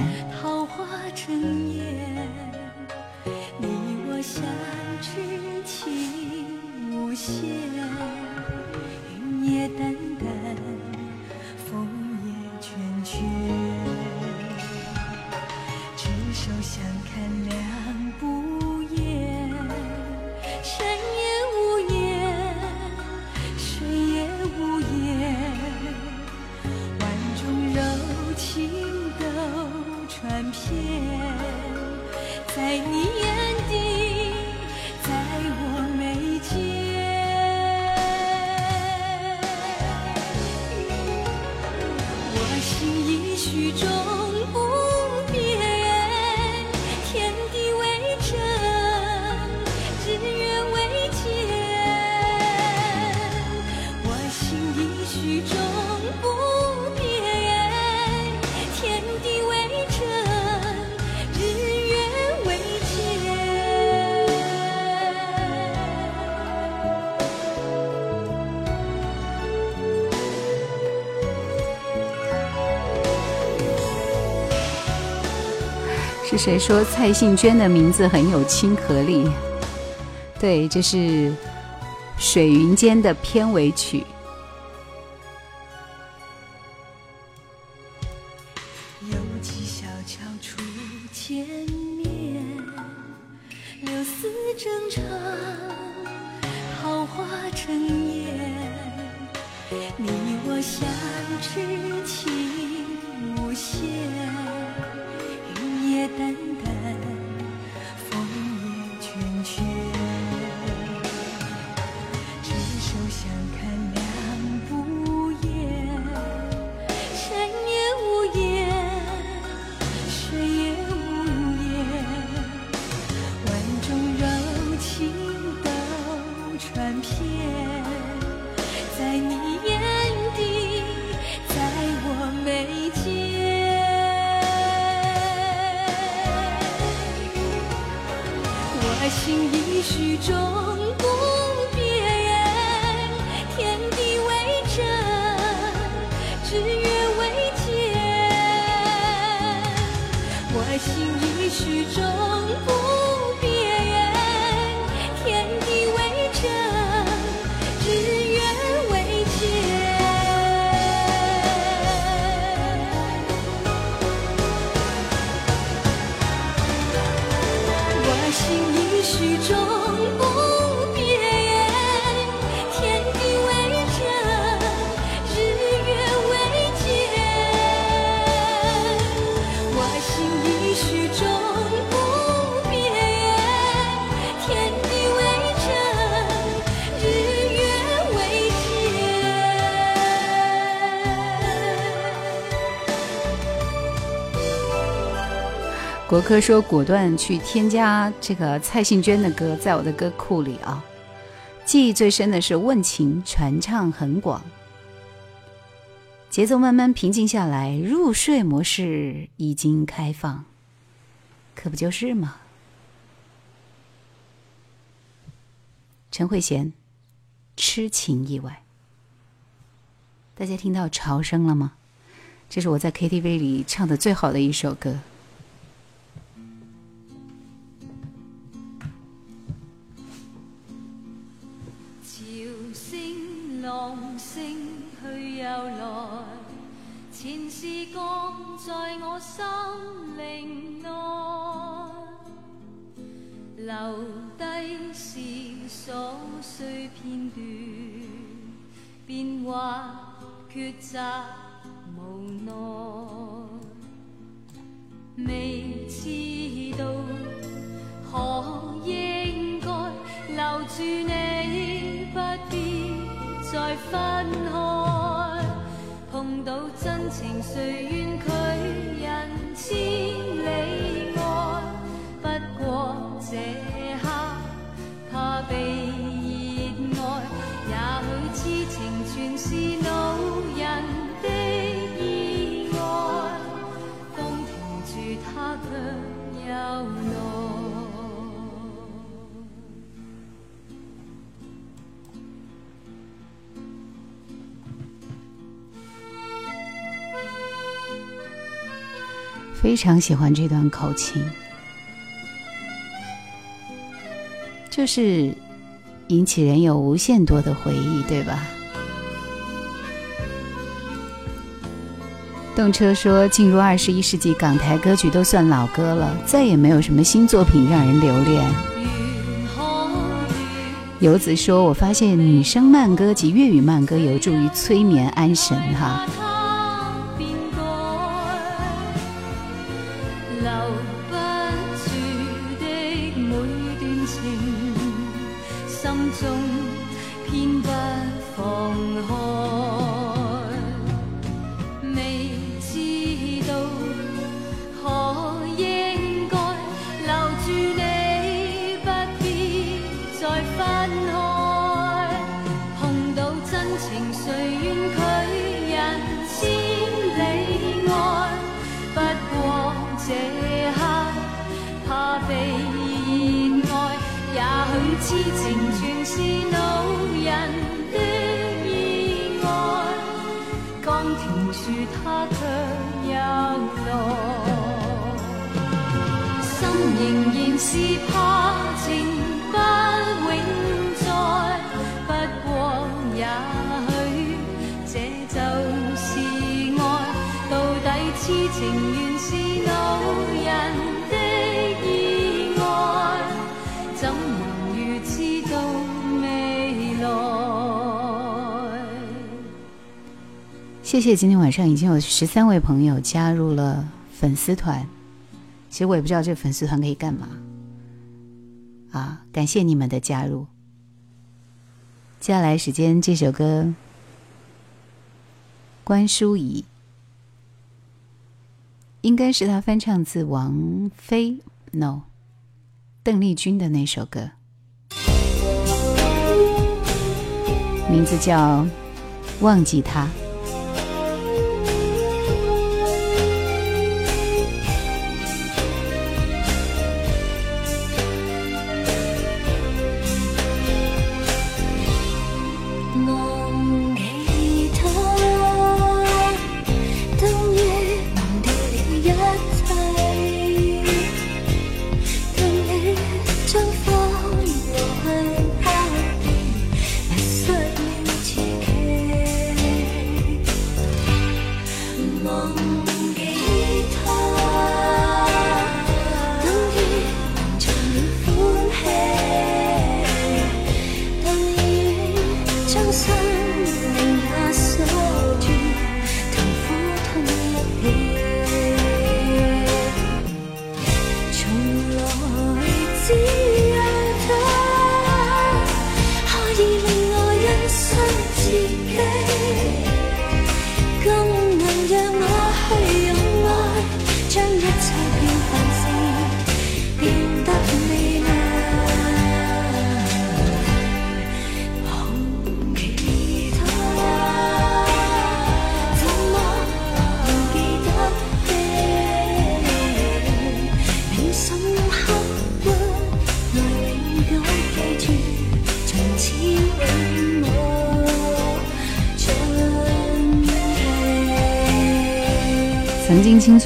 谁说蔡幸娟的名字很有亲和力？对，这是《水云间》的片尾曲。有几小桥初见面，柳丝正长，桃花正艳。你我相知情无限，国科说果断去添加这个蔡幸娟的歌，在我的歌库里啊。记忆最深的是《问情》，传唱很广，节奏慢慢平静下来，入睡模式已经开放，可不就是吗？陈慧娴，《痴情意外》，大家听到潮声了吗？这是我在 KTV 里唱的最好的一首歌。降在我心靈內，留低是琐碎片段，變幻抉擇無奈，未知道可應該留住你，不必再分開。碰到真情，谁愿拒人千里外？不过这刻怕被热爱，也许痴情全是非常喜欢这段口琴，就是引起人有无限多的回忆，对吧？动车说，进入二十一世纪，港台歌曲都算老歌了，再也没有什么新作品让人留恋。游子说，我发现女生慢歌及粤语慢歌有助于催眠安神，哈。今天晚上已经有十三位朋友加入了粉丝团。其实我也不知道这粉丝团可以干嘛。啊，感谢你们的加入。接下来时间，这首歌，关淑怡，应该是他翻唱自王菲，no，邓丽君的那首歌，名字叫《忘记他》。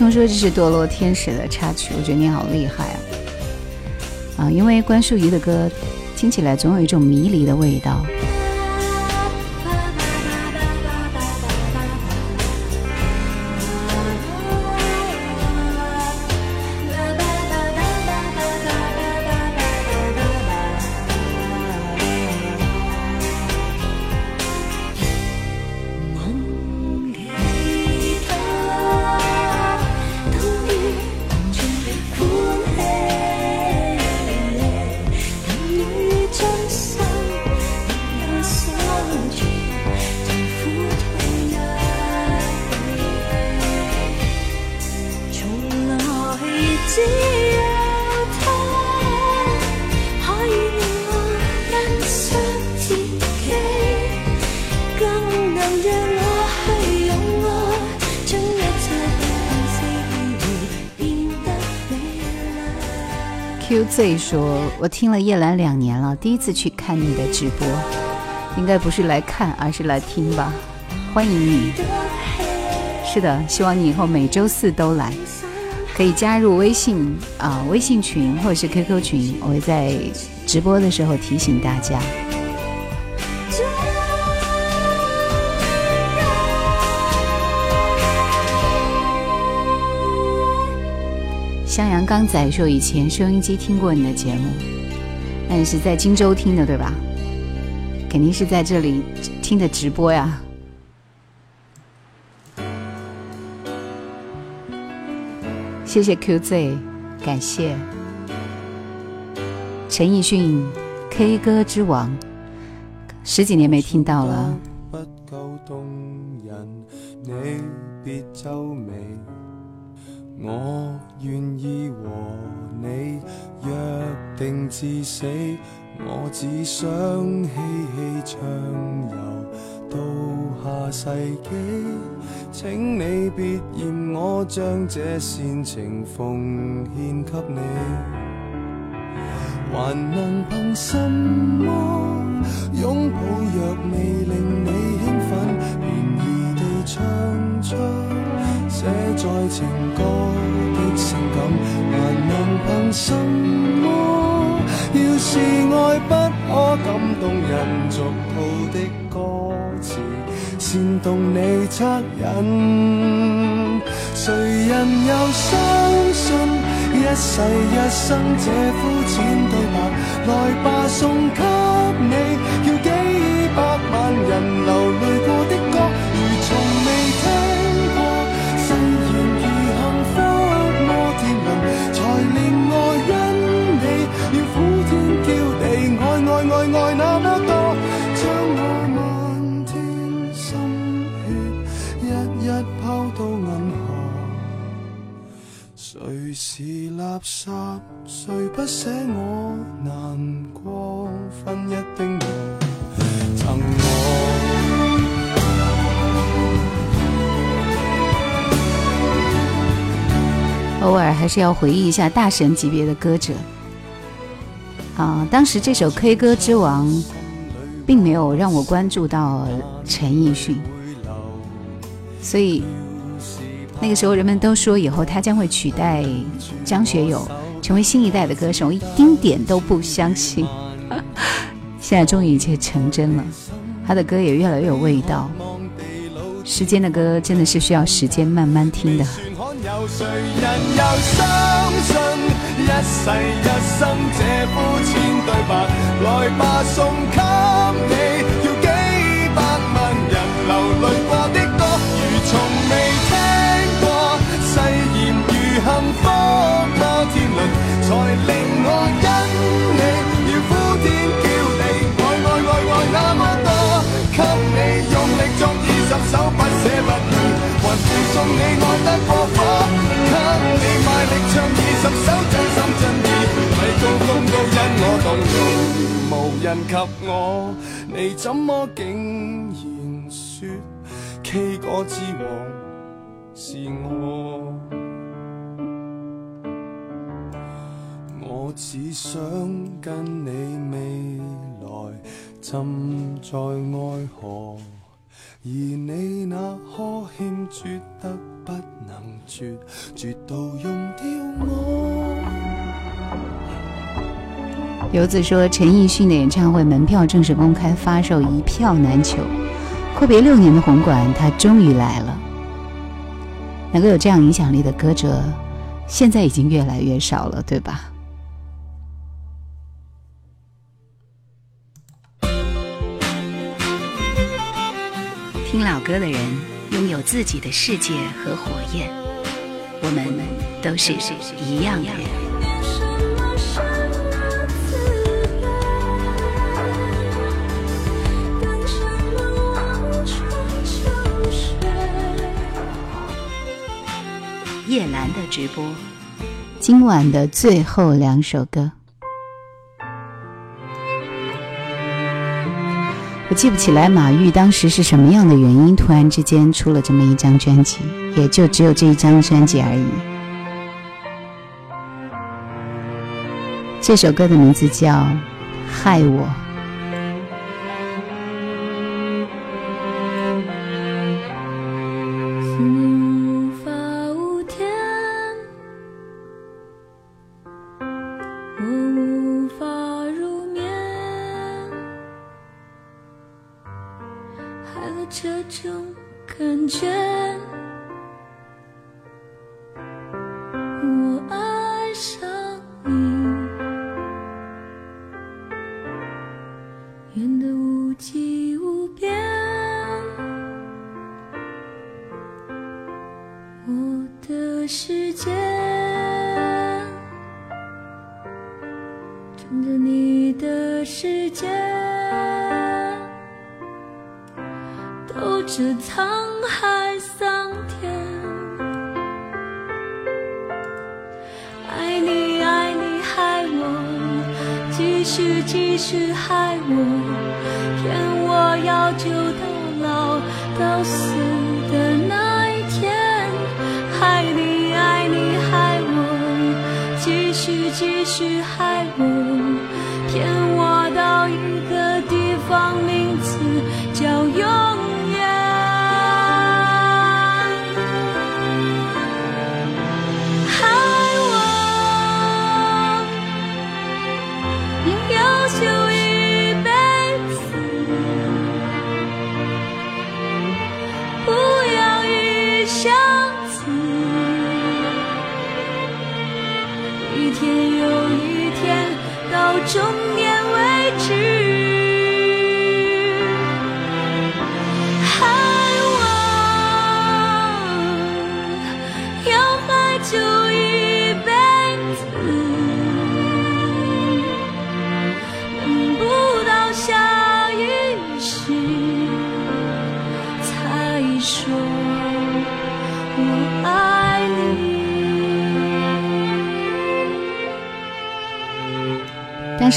松说这是堕落天使的插曲，我觉得你好厉害啊！啊，因为关淑怡的歌听起来总有一种迷离的味道。我听了叶兰两年了，第一次去看你的直播，应该不是来看，而是来听吧。欢迎你，是的，希望你以后每周四都来。可以加入微信啊微信群或者是 QQ 群，我会在直播的时候提醒大家。襄阳刚仔说以前收音机听过你的节目，但是在荆州听的对吧？肯定是在这里听的直播呀。谢谢 QZ，感谢陈奕迅 K 歌之王，十几年没听到了。只想嬉戏畅游到下世纪，请你别嫌我将这煽情奉献给你，还能凭什么拥抱若未令你兴奋，便宜地唱出。写在情歌的性感，还能凭什么？要是爱不可感动人，俗套的歌词煽动你恻隐，谁人又相信一世一生这肤浅对白？来吧，送给是垃圾，谁不舍我难过？分一丁我赠我。偶尔还是要回忆一下大神级别的歌者啊！当时这首 K 歌之王，并没有让我关注到陈奕迅，所以。那个时候，人们都说以后他将会取代张学友，成为新一代的歌手，我一丁点都不相信。现在终于一切成真了，他的歌也越来越有味道。时间的歌真的是需要时间慢慢听的。幸福摩天轮才令我因你要呼天叫地，爱爱爱爱那么多，给你用力作二十首不舍不弃，还附送你爱得过火，给你卖力唱二十首真心真意，米高峰都因我动容，无人及我，你怎么竟然说 K 歌之王是我？我只想跟你未来浸在爱河，而你那颗欠绝得不能绝，绝到用掉我。游子说，陈奕迅的演唱会门票正式公开发售，一票难求。阔别六年的红馆，他终于来了。能够有这样影响力的歌者，现在已经越来越少了，对吧？歌的人拥有自己的世界和火焰，我们都是一样的人。叶兰的直播，今晚的最后两首歌。我记不起来马玉当时是什么样的原因，突然之间出了这么一张专辑，也就只有这一张专辑而已。这首歌的名字叫《害我》。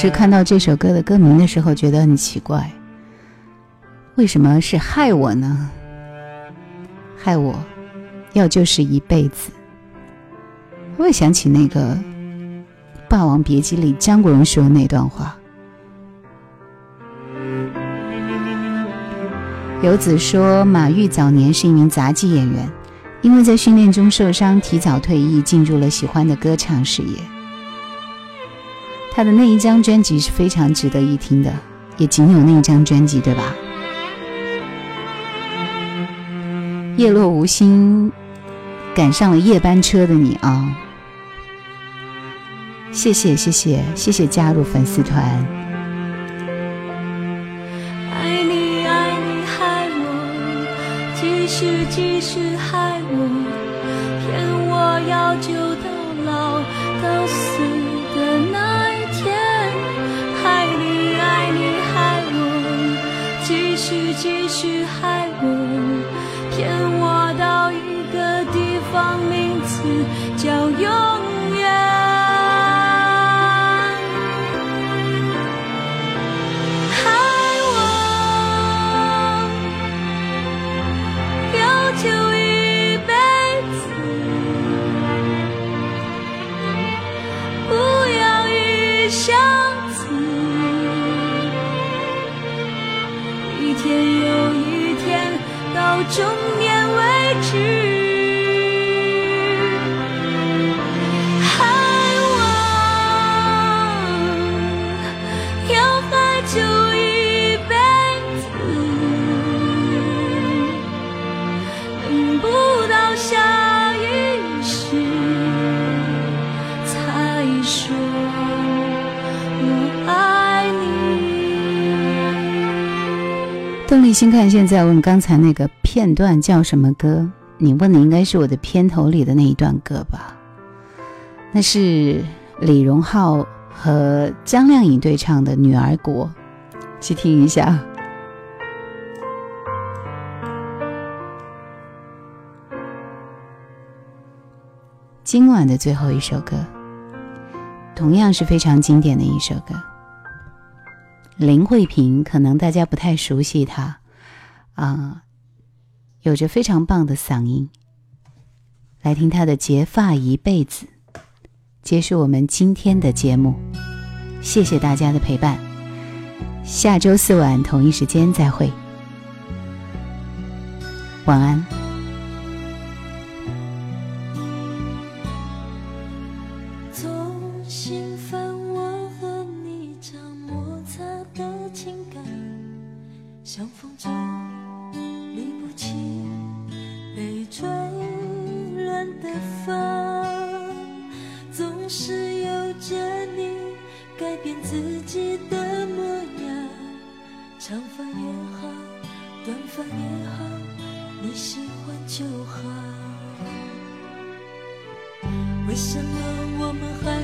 时看到这首歌的歌名的时候，觉得很奇怪，为什么是害我呢？害我，要就是一辈子。我也想起那个《霸王别姬》里张国荣说的那段话。游子说，马玉早年是一名杂技演员，因为在训练中受伤，提早退役，进入了喜欢的歌唱事业。他的那一张专辑是非常值得一听的，也仅有那一张专辑，对吧？叶落无心，赶上了夜班车的你啊！谢谢谢谢谢谢加入粉丝团，爱你爱你害我，继续继续害我，骗我要救续继续害我，骗我到一个地方，名字叫永丽欣看现在问刚才那个片段叫什么歌？你问的应该是我的片头里的那一段歌吧？那是李荣浩和江靓颖对唱的《女儿国》，去听一下。今晚的最后一首歌，同样是非常经典的一首歌。林慧萍，可能大家不太熟悉她，啊、有着非常棒的嗓音。来听她的《结发一辈子》，结束我们今天的节目。谢谢大家的陪伴，下周四晚同一时间再会，晚安。着你改变自己的模样长发也好短发也好你喜欢就好。为什么我们还